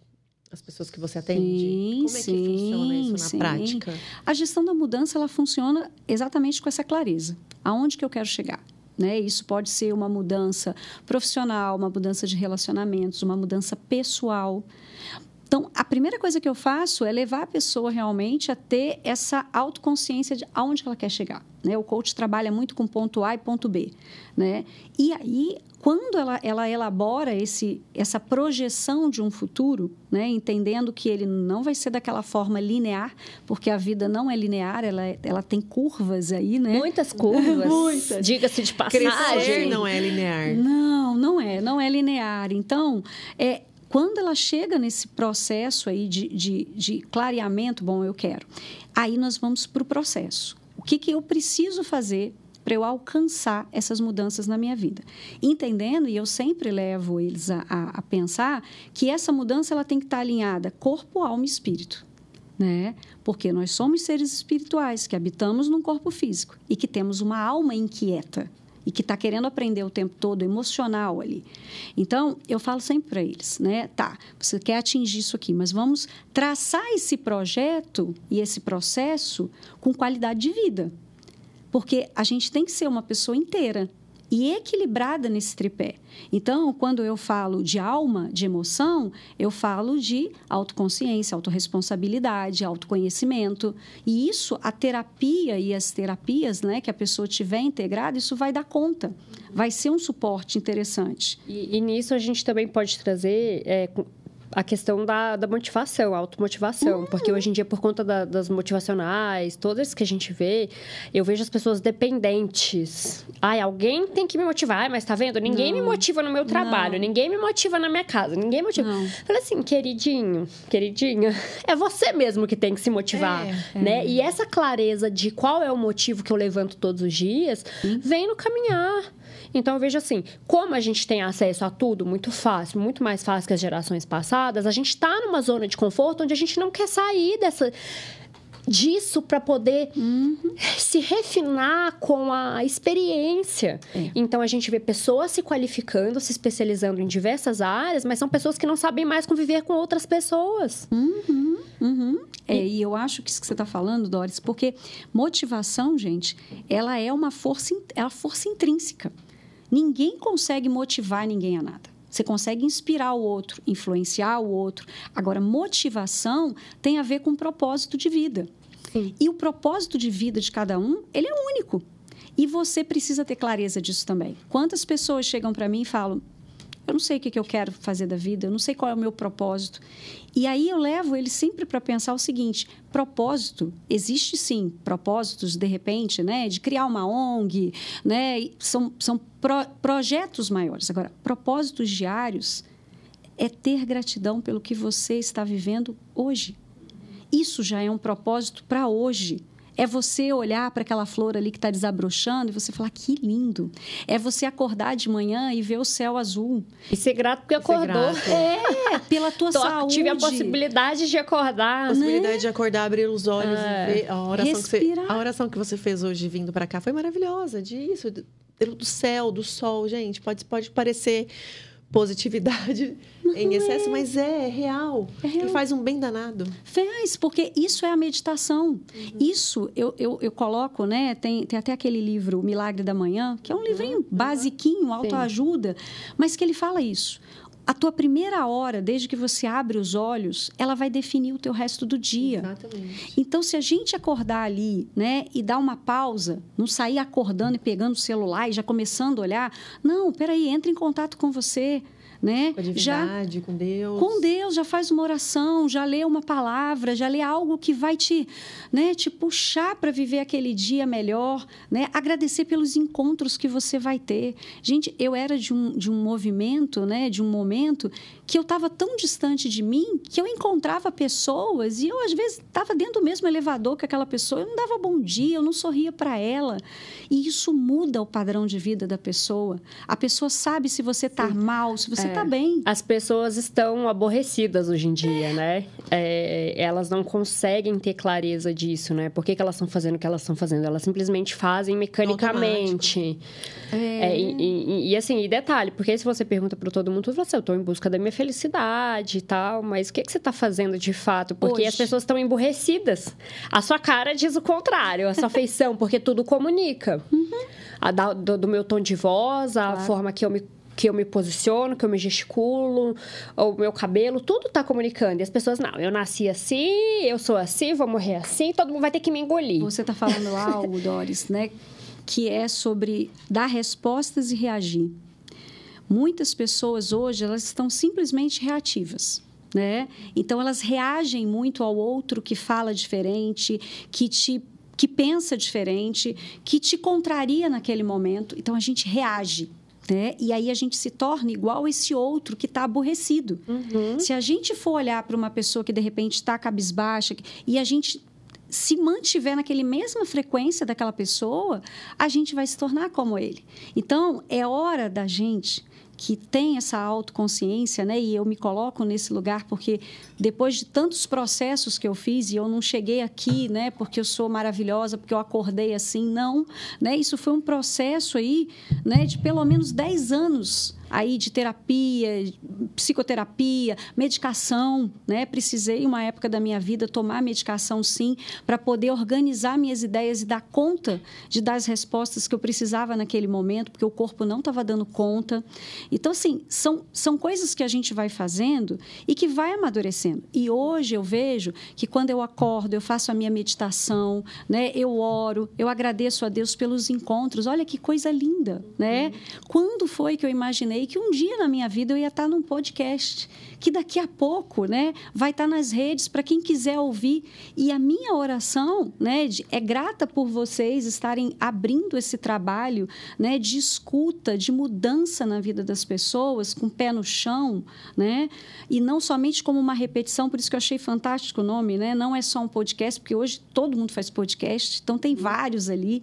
as pessoas que você atende? Sim, como é que funciona isso na sim, sim. prática? A gestão da mudança ela funciona exatamente com essa clareza. Aonde que eu quero chegar? Né? Isso pode ser uma mudança profissional, uma mudança de relacionamentos, uma mudança pessoal. Então, a primeira coisa que eu faço é levar a pessoa realmente a ter essa autoconsciência de aonde ela quer chegar. Né? O coach trabalha muito com ponto A e ponto B. Né? E aí, quando ela, ela elabora esse, essa projeção de um futuro, né? entendendo que ele não vai ser daquela forma linear, porque a vida não é linear, ela, é- ela tem curvas aí, né? Muitas curvas. Muitas. Diga-se de Crescer passagem. não é linear. Não, não é, não é linear. Então, é, quando ela chega nesse processo aí de, de, de clareamento, bom, eu quero. Aí nós vamos para o processo. O que, que eu preciso fazer para eu alcançar essas mudanças na minha vida? Entendendo, e eu sempre levo eles a, a, a pensar, que essa mudança ela tem que estar alinhada corpo, alma e espírito. Né? Porque nós somos seres espirituais que habitamos num corpo físico e que temos uma alma inquieta e que está querendo aprender o tempo todo, emocional ali. Então, eu falo sempre para eles, né? Tá, você quer atingir isso aqui, mas vamos traçar esse projeto e esse processo com qualidade de vida. Porque a gente tem que ser uma pessoa inteira e equilibrada nesse tripé. Então, quando eu falo de alma, de emoção, eu falo de autoconsciência, autorresponsabilidade, autoconhecimento. E isso, a terapia e as terapias né, que a pessoa tiver integrada, isso vai dar conta. Vai ser um suporte interessante. E, e nisso a gente também pode trazer é, a questão da, da motivação, a automotivação. Porque hoje em dia, por conta da- das motivacionais, todas que a gente vê, eu vejo as pessoas dependentes. Ai, alguém tem que me motivar, Ai, mas tá vendo? Ninguém me Não. motiva no meu trabalho, Não. ninguém me motiva na minha casa, ninguém me motiva. Não. Falei assim, queridinho, queridinha, é você mesmo que tem que se motivar, É, né? E essa clareza de qual é o motivo que eu levanto todos os dias, vem no caminhar. Então eu vejo assim, como a gente tem acesso a tudo muito fácil, muito mais fácil que as gerações passadas, a gente está numa zona de conforto onde a gente não quer sair dessa disso para poder se refinar com a experiência. É. Então a gente vê pessoas se qualificando, se especializando em diversas áreas, mas são pessoas que não sabem mais conviver com outras pessoas. Uhum. É, e eu acho que isso que você está falando, Doris, porque motivação, gente, ela é uma força, é uma força intrínseca. Ninguém consegue motivar ninguém a nada. Você consegue inspirar o outro, influenciar o outro. Agora, motivação tem a ver com propósito de vida. Sim. E o propósito de vida de cada um, ele é único. E você precisa ter clareza disso também. Quantas pessoas chegam para mim e falam: eu não sei o que que eu quero fazer da vida, eu não sei qual é o meu propósito. E aí eu levo eles sempre para pensar o seguinte: propósito, existe sim propósitos, de repente, né, de criar uma ONG, né, são, são pro- projetos maiores. Agora, propósitos diários é ter gratidão pelo que você está vivendo hoje. Isso já é um propósito para hoje. É você olhar para aquela flor ali que está desabrochando e você falar que lindo. É você acordar de manhã e ver o céu azul. E ser grato porque acordou. grato. É, pela tua Tô- saúde. Tive a possibilidade de acordar. A possibilidade de acordar, abrir os olhos É. e ver a oração, que você, a oração que você fez hoje vindo para cá foi maravilhosa. Disso, do, do céu, do sol, gente. Pode, pode parecer positividade em excesso, mas é, é real. É real. E faz um bem danado. Faz, porque isso é a meditação. Uhum. Isso eu, eu, eu coloco, né? Tem, tem até aquele livro, O Milagre da Manhã, que é um livrinho basiquinho, autoajuda, mas que ele fala isso. A tua primeira hora, desde que você abre os olhos, ela vai definir o teu resto do dia. Exatamente. Então, se a gente acordar ali, né, e dar uma pausa, não sair acordando e pegando o celular e já começando a olhar, não, peraí, entra em contato com você, né? Com a Já divindade, com Deus. com Deus, já faz uma oração, já lê uma palavra, já lê algo que vai te, né, te puxar para viver aquele dia melhor, né? Agradecer pelos encontros que você vai ter. Gente, eu era de um, de um movimento, né, de um momento que eu estava tão distante de mim que eu encontrava pessoas e eu às vezes estava dentro do mesmo elevador que aquela pessoa, eu não dava bom dia, eu não sorria para ela. E isso muda o padrão de vida da pessoa. A pessoa sabe se você está mal, se você está bem. As pessoas estão aborrecidas hoje em dia, né? É, elas não conseguem ter clareza disso, né? Por que, que elas estão fazendo o que elas estão fazendo? Elas simplesmente fazem mecanicamente. É, e, e- e, assim, e detalhe, porque se você pergunta para todo mundo, você, eu estou em busca da minha felicidade e tal, mas o que, que você está fazendo de fato? Porque Hoje. as pessoas estão emburrecidas. A sua cara diz o contrário, a sua feição, porque tudo comunica. A da- do, do meu tom de voz, a Claro. forma que eu me que eu me posiciono, que eu me gesticulo, o meu cabelo, tudo tá comunicando. E as pessoas, não, eu nasci assim, eu sou assim, vou morrer assim, todo mundo vai ter que me engolir. Você está falando algo, Doris, né? Que é sobre dar respostas e reagir. Muitas pessoas hoje elas estão simplesmente reativas. Né? Então elas reagem muito ao outro que fala diferente, que te que pensa diferente, que te contraria naquele momento. Então a gente reage, né? E aí a gente se torna igual esse outro que está aborrecido. Se a gente for olhar para uma pessoa que de repente está cabisbaixa e a gente se mantiver naquele mesma frequência daquela pessoa, a gente vai se tornar como ele. Então, é hora da gente que tem essa autoconsciência, né? E eu me coloco nesse lugar porque depois de tantos processos que eu fiz e eu não cheguei aqui, né? Porque eu sou maravilhosa, porque eu acordei assim, não, né? Isso foi um processo aí, né? De pelo menos 10 anos aí de terapia, psicoterapia, medicação, né? Precisei uma época da minha vida tomar medicação sim, para poder organizar minhas ideias e dar conta de dar as respostas que eu precisava naquele momento, porque o corpo não estava dando conta. Então assim, são são coisas que a gente vai fazendo e que vai amadurecendo. E hoje eu vejo que quando eu acordo, eu faço a minha meditação, né? Eu oro, eu agradeço a Deus pelos encontros. Olha que coisa linda, né? Quando foi que eu imaginei que um dia na minha vida eu ia estar num podcast, que daqui a pouco, né, vai estar nas redes para quem quiser ouvir. E a minha oração, né, é grata por vocês estarem abrindo esse trabalho, né, de escuta, de mudança na vida das pessoas, com o pé no chão, né? E não somente como uma repetição, por isso que eu achei fantástico o nome, né? Não é só um podcast, porque hoje todo mundo faz podcast, então tem vários ali,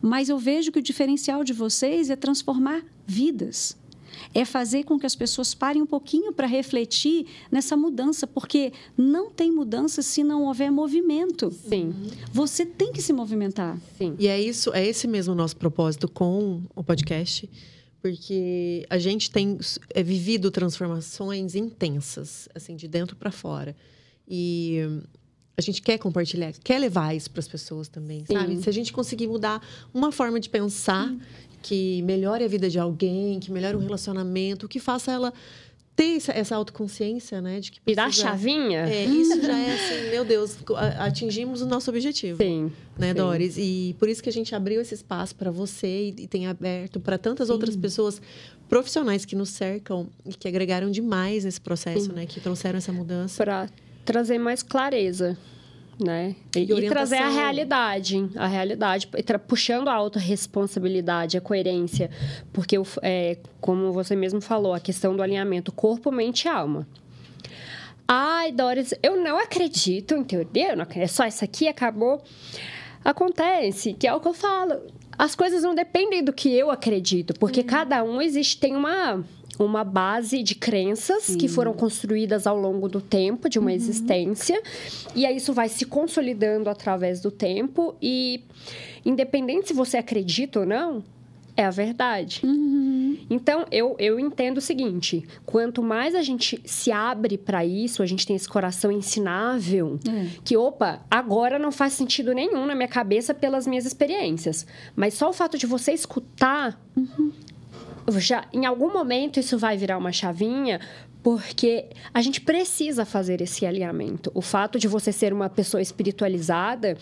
mas eu vejo que o diferencial de vocês é transformar vidas. É fazer com que as pessoas parem um pouquinho para refletir nessa mudança, porque não tem mudança se não houver movimento. Sim, Você tem que se movimentar. sim. E é isso, é esse mesmo o nosso propósito com o podcast, porque a gente tem é, vivido transformações intensas, assim, de dentro para fora. E a gente quer compartilhar, quer levar isso para as pessoas também, sabe? Sim. Se a gente conseguir mudar uma forma de pensar que melhore a vida de alguém, que melhore o relacionamento, que faça ela ter essa, autoconsciência, né? De que Virar a precisa- chavinha? É, isso já é assim, meu Deus, atingimos o nosso objetivo Sim. né, Sim. Doris? E por isso que a gente abriu esse espaço para você e, e tem aberto para tantas outras pessoas profissionais que nos cercam e que agregaram demais nesse processo, né? Que trouxeram essa mudança. Para trazer mais clareza, né? E, E e trazer a realidade, a realidade, puxando a autorresponsabilidade, a coerência, porque f- é, como você mesmo falou, a questão do alinhamento corpo, mente e alma. Ai, Doris, eu não acredito em teoria, eu não acredito, é só isso aqui acabou. Acontece, que é o que eu falo. As coisas não dependem do que eu acredito, porque cada um existe, tem uma uma base de crenças Sim. que foram construídas ao longo do tempo de uma uhum. existência e aí isso vai se consolidando através do tempo e independente se você acredita ou não é a verdade. Uhum. Então, eu, eu entendo o seguinte: quanto mais a gente se abre para isso, a gente tem esse coração ensinável, é. que, opa, agora não faz sentido nenhum na minha cabeça pelas minhas experiências. Mas só o fato de você escutar. Uhum. Já, em algum momento isso vai virar uma chavinha, porque a gente precisa fazer esse alinhamento. O fato de você ser uma pessoa espiritualizada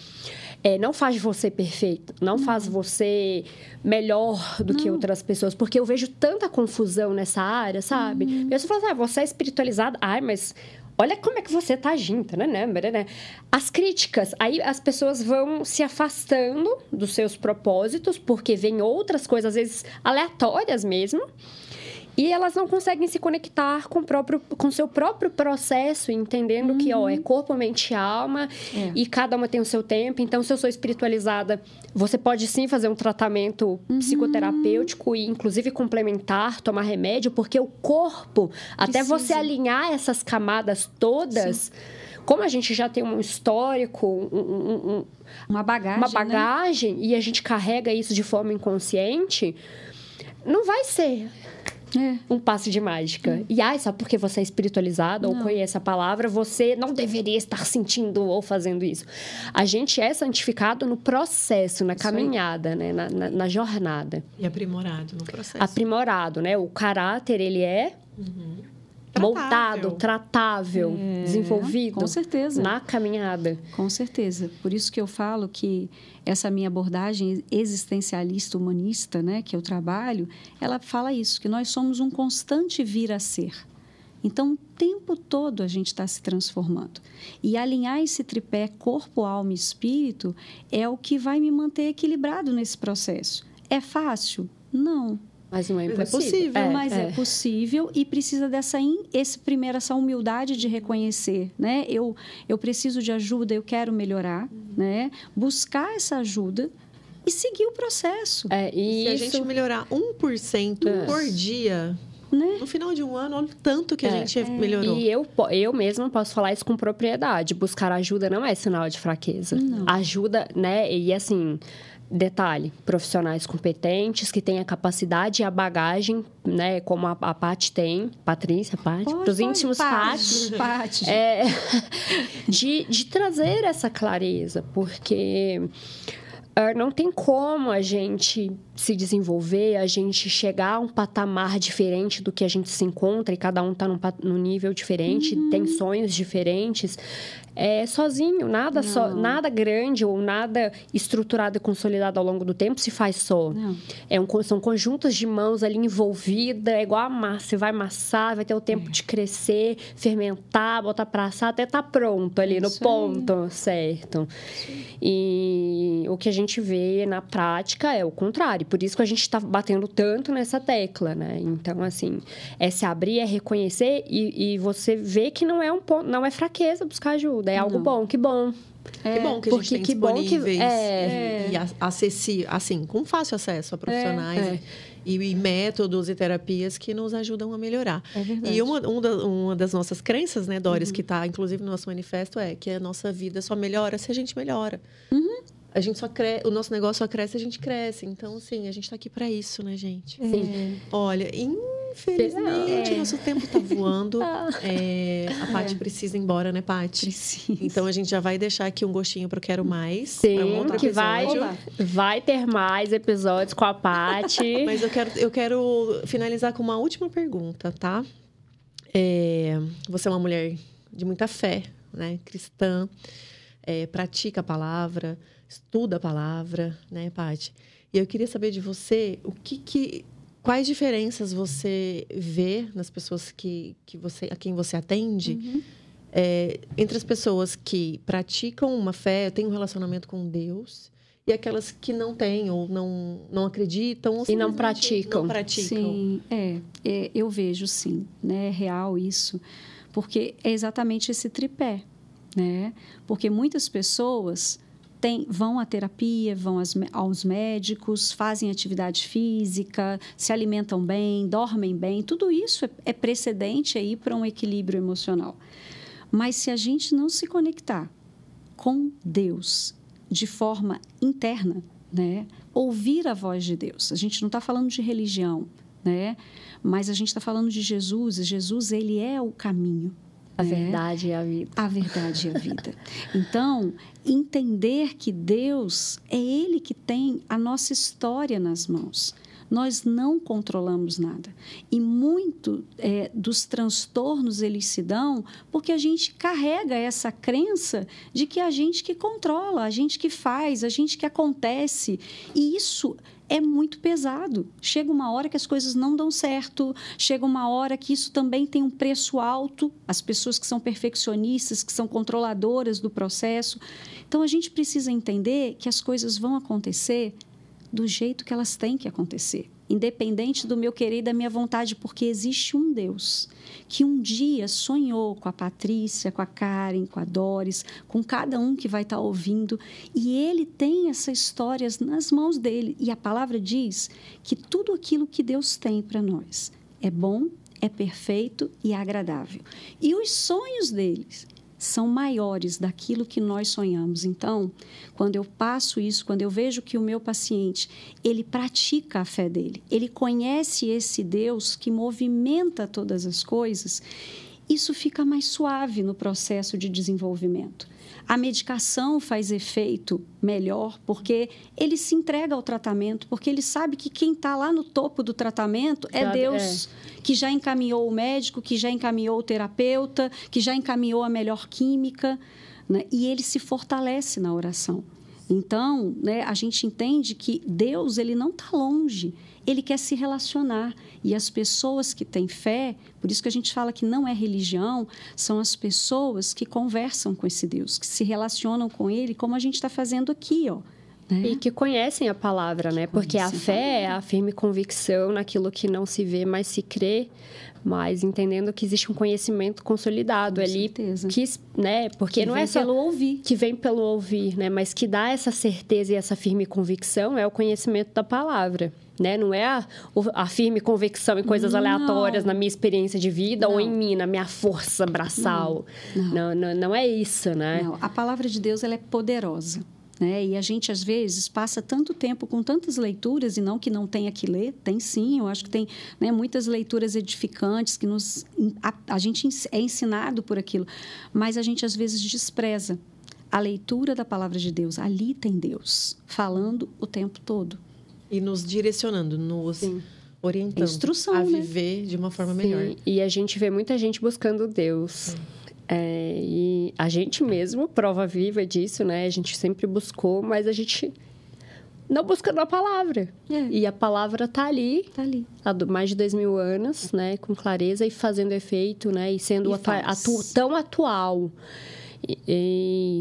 é, não faz você perfeito, não, não. faz você melhor do não. que outras pessoas, porque eu vejo tanta confusão nessa área, sabe? Uhum. A pessoa fala, ah, você é espiritualizada, ai, mas olha como é que você tá agindo, né, né, né? As críticas, aí as pessoas vão se afastando dos seus propósitos, porque vem outras coisas, às vezes aleatórias mesmo, e elas não conseguem se conectar com o próprio com seu próprio processo, entendendo uhum. que ó, é uhum. corpo, mente e alma é. e cada uma tem o seu tempo. Então, se eu sou espiritualizada, você pode sim fazer um tratamento uhum. psicoterapêutico e inclusive complementar, tomar remédio, porque o corpo, Precisa. até você alinhar essas camadas todas, sim. como a gente já tem um histórico, um, um, um, uma bagagem, uma bagagem né? e a gente carrega isso de forma inconsciente, não vai ser é. um passe de mágica. É. E ai, só porque você é espiritualizado ou conhece a palavra, você não deveria estar sentindo ou fazendo isso. A gente é santificado no processo, na caminhada, né? Na, na, na, jornada. E aprimorado no processo. Aprimorado, né? O caráter, ele é... Uhum moldado, tratável, é, desenvolvido. Com certeza. Na caminhada. Com certeza. Por isso que eu falo que essa minha abordagem existencialista humanista, né, que eu trabalho, ela fala isso, que nós somos um constante vir a ser. Então, o tempo todo a gente está se transformando. E alinhar esse tripé corpo, alma e espírito é o que vai me manter equilibrado nesse processo. É fácil? Não. Mas não é impossível. É possível. É, mas é. é. possível e precisa dessa in, esse primeiro essa humildade de reconhecer, né? Eu eu preciso de ajuda, eu quero melhorar, uhum. né? Buscar essa ajuda e seguir o processo. É, e se isso... a gente melhorar 1% é. por dia, né? No final de um ano, olha o tanto que a é, gente é. melhorou. E eu, eu mesma posso falar isso com propriedade. Buscar ajuda não é sinal de fraqueza. Não. Ajuda, né? E assim, Detalhe, profissionais competentes que têm a capacidade e a bagagem, né, como a, a Paty tem, Patrícia, Paty, para os íntimos Paty, Paty. É, de, de trazer essa clareza, porque uh, não tem como a gente se desenvolver, a gente chegar a um patamar diferente do que a gente se encontra e cada um está num, num, nível diferente, uhum. tem sonhos diferentes é, sozinho, nada só, nada grande ou nada estruturado e consolidado ao longo do tempo se faz só. É um, são conjuntos de mãos ali envolvida, é igual a massa, você vai amassar, vai ter o tempo é. de crescer, fermentar, botar para assar até tá pronto ali no ponto aí. certo. E o que a gente vê na prática é o contrário, por isso que a gente está batendo tanto nessa tecla, né? Então assim, é se abrir, é reconhecer e, e você vê que não é um ponto, não é fraqueza buscar ajuda é algo bom, que bom. É, que bom que a gente tem que disponíveis que, é, e acessível, assim, com fácil acesso a profissionais é, é. E, e, métodos e terapias que nos ajudam a melhorar. É verdade. E uma, um da, uma das nossas crenças, né, Doris, uhum. que está inclusive no nosso manifesto, é que a nossa vida só melhora se a gente melhora. Uhum. A gente só cresce, o nosso negócio só cresce, a gente cresce. Então, sim, a gente está aqui para isso, né, gente? Sim. Olha, Infelizmente, é. nosso tempo está voando. Ah. É, a Paty é. precisa ir embora, né, Paty? Precisa. Então a gente já vai deixar aqui um gostinho para Quero Mais. Sim, um que vai, vai ter mais episódios com a Paty. Mas eu quero, eu quero finalizar com uma última pergunta, tá? É, você é uma mulher de muita fé, né? Cristã, é, pratica a palavra, estuda a palavra, né, Paty? E eu queria saber de você o que que Quais diferenças você vê nas pessoas que, que você, a quem você atende uhum. é, entre as pessoas que praticam uma fé, têm um relacionamento com Deus e aquelas que não têm ou não, não acreditam ou e não praticam. não praticam? Sim, é, é, eu vejo sim, né? É real isso. Porque é exatamente esse tripé, né? Porque muitas pessoas tem, vão à terapia, vão às, aos médicos, fazem atividade física, se alimentam bem, dormem bem. Tudo isso é, é precedente aí para um equilíbrio emocional. Mas se a gente não se conectar com Deus de forma interna, né? Ouvir a voz de Deus. A gente não está falando de religião, né? Mas a gente está falando de Jesus. E Jesus ele é o caminho. A né? verdade é a vida. A verdade é a vida. Então, entender que Deus é Ele que tem a nossa história nas mãos. Nós não controlamos nada. E muito é, dos transtornos eles se dão porque a gente carrega essa crença de que é a gente que controla, a gente que faz, a gente que acontece. E isso é muito pesado. Chega uma hora que as coisas não dão certo, chega uma hora que isso também tem um preço alto. As pessoas que são perfeccionistas, que são controladoras do processo. Então a gente precisa entender que as coisas vão acontecer do jeito que elas têm que acontecer independente do meu querer e da minha vontade, porque existe um Deus que um dia sonhou com a Patrícia, com a Karen, com a Doris, com cada um que vai estar ouvindo, e ele tem essas histórias nas mãos dele. E a palavra diz que tudo aquilo que Deus tem para nós é bom, é perfeito e é agradável. E os sonhos deles são maiores daquilo que nós sonhamos. Então, quando eu passo isso, quando eu vejo que o meu paciente, ele pratica a fé dele, ele conhece esse Deus que movimenta todas as coisas, isso fica mais suave no processo de desenvolvimento. A medicação faz efeito melhor porque ele se entrega ao tratamento, porque ele sabe que quem está lá no topo do tratamento é Deus, é. que já encaminhou o médico, que já encaminhou o terapeuta, que já encaminhou a melhor química, né? e ele se fortalece na oração. Então, né, a gente entende que Deus ele não está longe, ele quer se relacionar. E as pessoas que têm fé, por isso que a gente fala que não é religião, são as pessoas que conversam com esse Deus, que se relacionam com ele, como a gente está fazendo aqui, ó. Né? E que conhecem a palavra, né? Porque a fé é a firme convicção naquilo que não se vê, mas se crê, mas entendendo que existe um conhecimento consolidado Com ali, certeza. que, né? Porque que não é só pelo ouvir, que vem pelo ouvir, né? Mas que dá essa certeza e essa firme convicção é o conhecimento da palavra. Né? Não é a, a firme convicção em coisas não. aleatórias na minha experiência de vida não. ou em mim, na minha força braçal. Não, não, não, não é isso, né? A palavra de Deus ela é poderosa. Né? E a gente, às vezes, passa tanto tempo com tantas leituras, e não que não tenha que ler, tem sim, eu acho que tem né, muitas leituras edificantes que nos. A, a gente é ensinado por aquilo, mas a gente, às vezes, despreza a leitura da palavra de Deus. Ali tem Deus, falando o tempo todo. E nos direcionando, nos. Sim orientando Instrução, a né? viver de uma forma Sim. melhor. E a gente vê muita gente buscando Deus. É, e a gente mesmo, prova viva disso, né? A gente sempre buscou, mas a gente não buscando a palavra. É. E a palavra tá ali. Tá ali. Há mais de dois mil anos, né? Com clareza e fazendo efeito, né? E sendo e atu tão atual. E,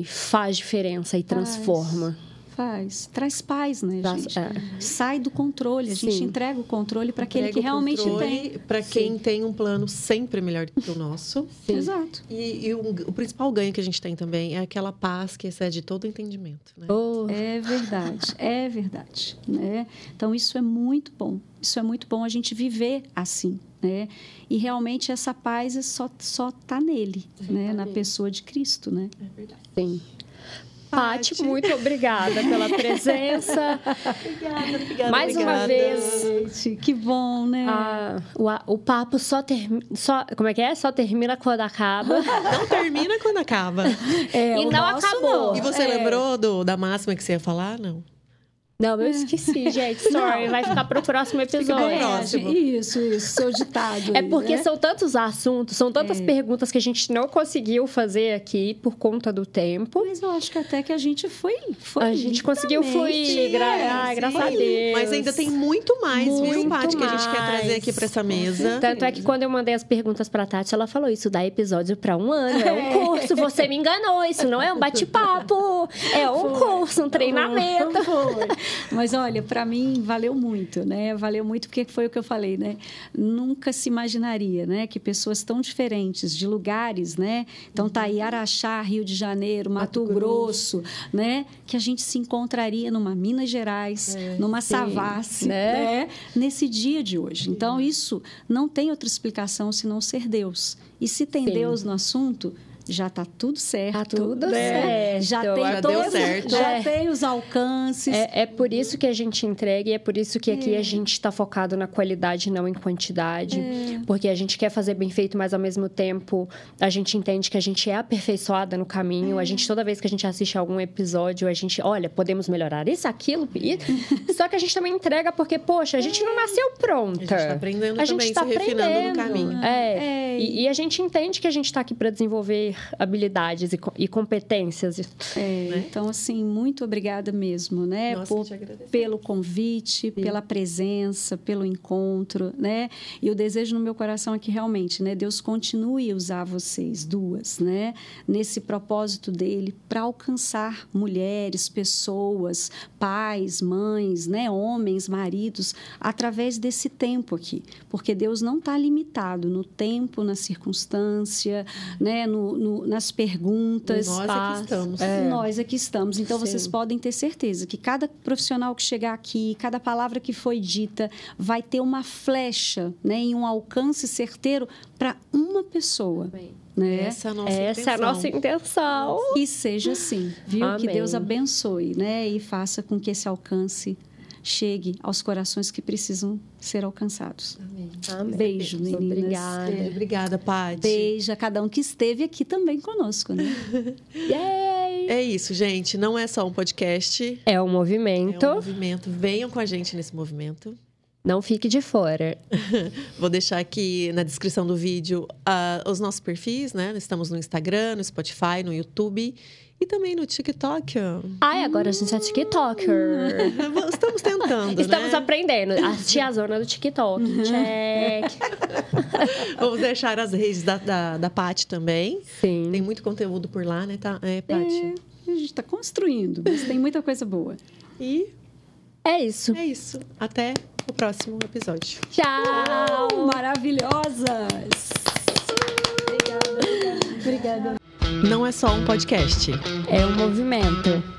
e, faz diferença e faz. transforma faz? Traz paz, né, gente? É. Sai do controle. A Sim. gente entrega o controle para aquele que realmente tem. Para quem tem um plano sempre melhor do que o nosso. Sim. Exato. E, e o, o, principal ganho que a gente tem também é aquela paz que excede todo o entendimento. Né? Oh. É verdade, é verdade. Né? Então, isso é muito bom. Isso é muito bom a gente viver assim. Né? E realmente essa paz é só só tá nele, é né? Na pessoa de Cristo, né? É verdade. Sim. Pati, muito obrigada pela presença. obrigada, obrigada. Mais obrigada. uma vez. Gente, que bom, né? Ah, o, o papo só termina. Só, como é que é? Só termina quando acaba. Não termina quando acaba. É, e não acabou. Não. E você é. lembrou do, da máxima que você ia falar? Não. Não, eu esqueci, gente. Sorry, não. vai ficar pro próximo episódio. Fica próximo. Isso, isso, seu ditado. é porque né? são tantos assuntos, são tantas é. perguntas que a gente não conseguiu fazer aqui por conta do tempo. Mas eu acho que até que a gente foi. foi a gente conseguiu fluir, gra é, Ai, graças a Deus. Mas ainda tem muito mais, muito viu, Paty, que a gente quer trazer aqui para essa mesa. Tanto é que quando eu mandei as perguntas pra Tati, ela falou: Isso dá episódio para um ano, é um curso. Você me enganou, isso não é um bate-papo, é um curso. curso, um treinamento. Foi. Mas olha, para mim valeu muito, né? Valeu muito porque foi o que eu falei, né? Nunca se imaginaria, né, que pessoas tão diferentes de lugares, né? Então tá aí Araxá, Rio de Janeiro, Mato, Mato Grosso, Grosso, né, que a gente se encontraria numa Minas Gerais, é, numa sim, Savassi, né? né? Nesse dia de hoje. Então isso não tem outra explicação senão ser Deus. E se tem sim. Deus no assunto, já está tudo certo. Tá tudo né? certo. Já tem já todos, certo. Já é. tem os alcances. É, é, por isso que a gente entrega e é por isso que aqui é. a gente está focado na qualidade, não em quantidade. É. Porque a gente quer fazer bem feito, mas ao mesmo tempo a gente entende que a gente é aperfeiçoada no caminho. A gente, é. toda vez que a gente assiste algum episódio, a gente, olha, podemos melhorar isso, aquilo. E... Só que a gente também entrega porque, poxa, a gente não nasceu pronta. A gente está aprendendo a gente também, tá se aprendendo. refinando no caminho. É. E, e a gente entende que a gente está aqui para desenvolver habilidades e, e competências. É, né? Então, assim, muito obrigada mesmo, né? Nossa, Por, pelo convite, Sim. pela presença, pelo encontro, né? E o desejo no meu coração é que realmente, né? Deus continue a usar vocês duas, né? Nesse propósito dele para alcançar mulheres, pessoas, pais, mães, né? Homens, maridos, através desse tempo aqui. Porque Deus não está limitado no tempo, na circunstância, né? no, no, nas perguntas. Nós aqui estamos. É. Nós aqui estamos. Então, Sim. vocês podem ter certeza que cada profissional que chegar aqui, cada palavra que foi dita, vai ter uma flecha né, e um alcance certeiro para uma pessoa. Né? Essa é a nossa Essa intenção. é a nossa intenção. Que seja assim, viu? Amém. Que Deus abençoe, né? E faça com que esse alcance chegue aos corações que precisam ser alcançados. Amém. Amém. Beijo, meninas. Obrigada. É, obrigada, Paty. Beijo a cada um que esteve aqui também conosco, né? Yay! É isso, gente. Não é só um podcast. É um movimento. É um movimento. Venham com a gente nesse movimento. Não fique de fora. Vou deixar aqui na descrição do vídeo uh, os nossos perfis, né? Estamos no Instagram, no Spotify, no YouTube e também no TikTok. Ai, agora a gente é TikToker. Estamos tentando, Estamos né? aprendendo. A zona do TikTok. Uhum. Check. Vamos deixar as redes da, da, da Paty também. Sim. Tem muito conteúdo por lá, né, tá, é, Paty? É, a gente está construindo, mas tem muita coisa boa. E... É isso. É isso. Até o próximo episódio. Tchau! Maravilhosas! Obrigada. Obrigada. Não é só um podcast. É um movimento.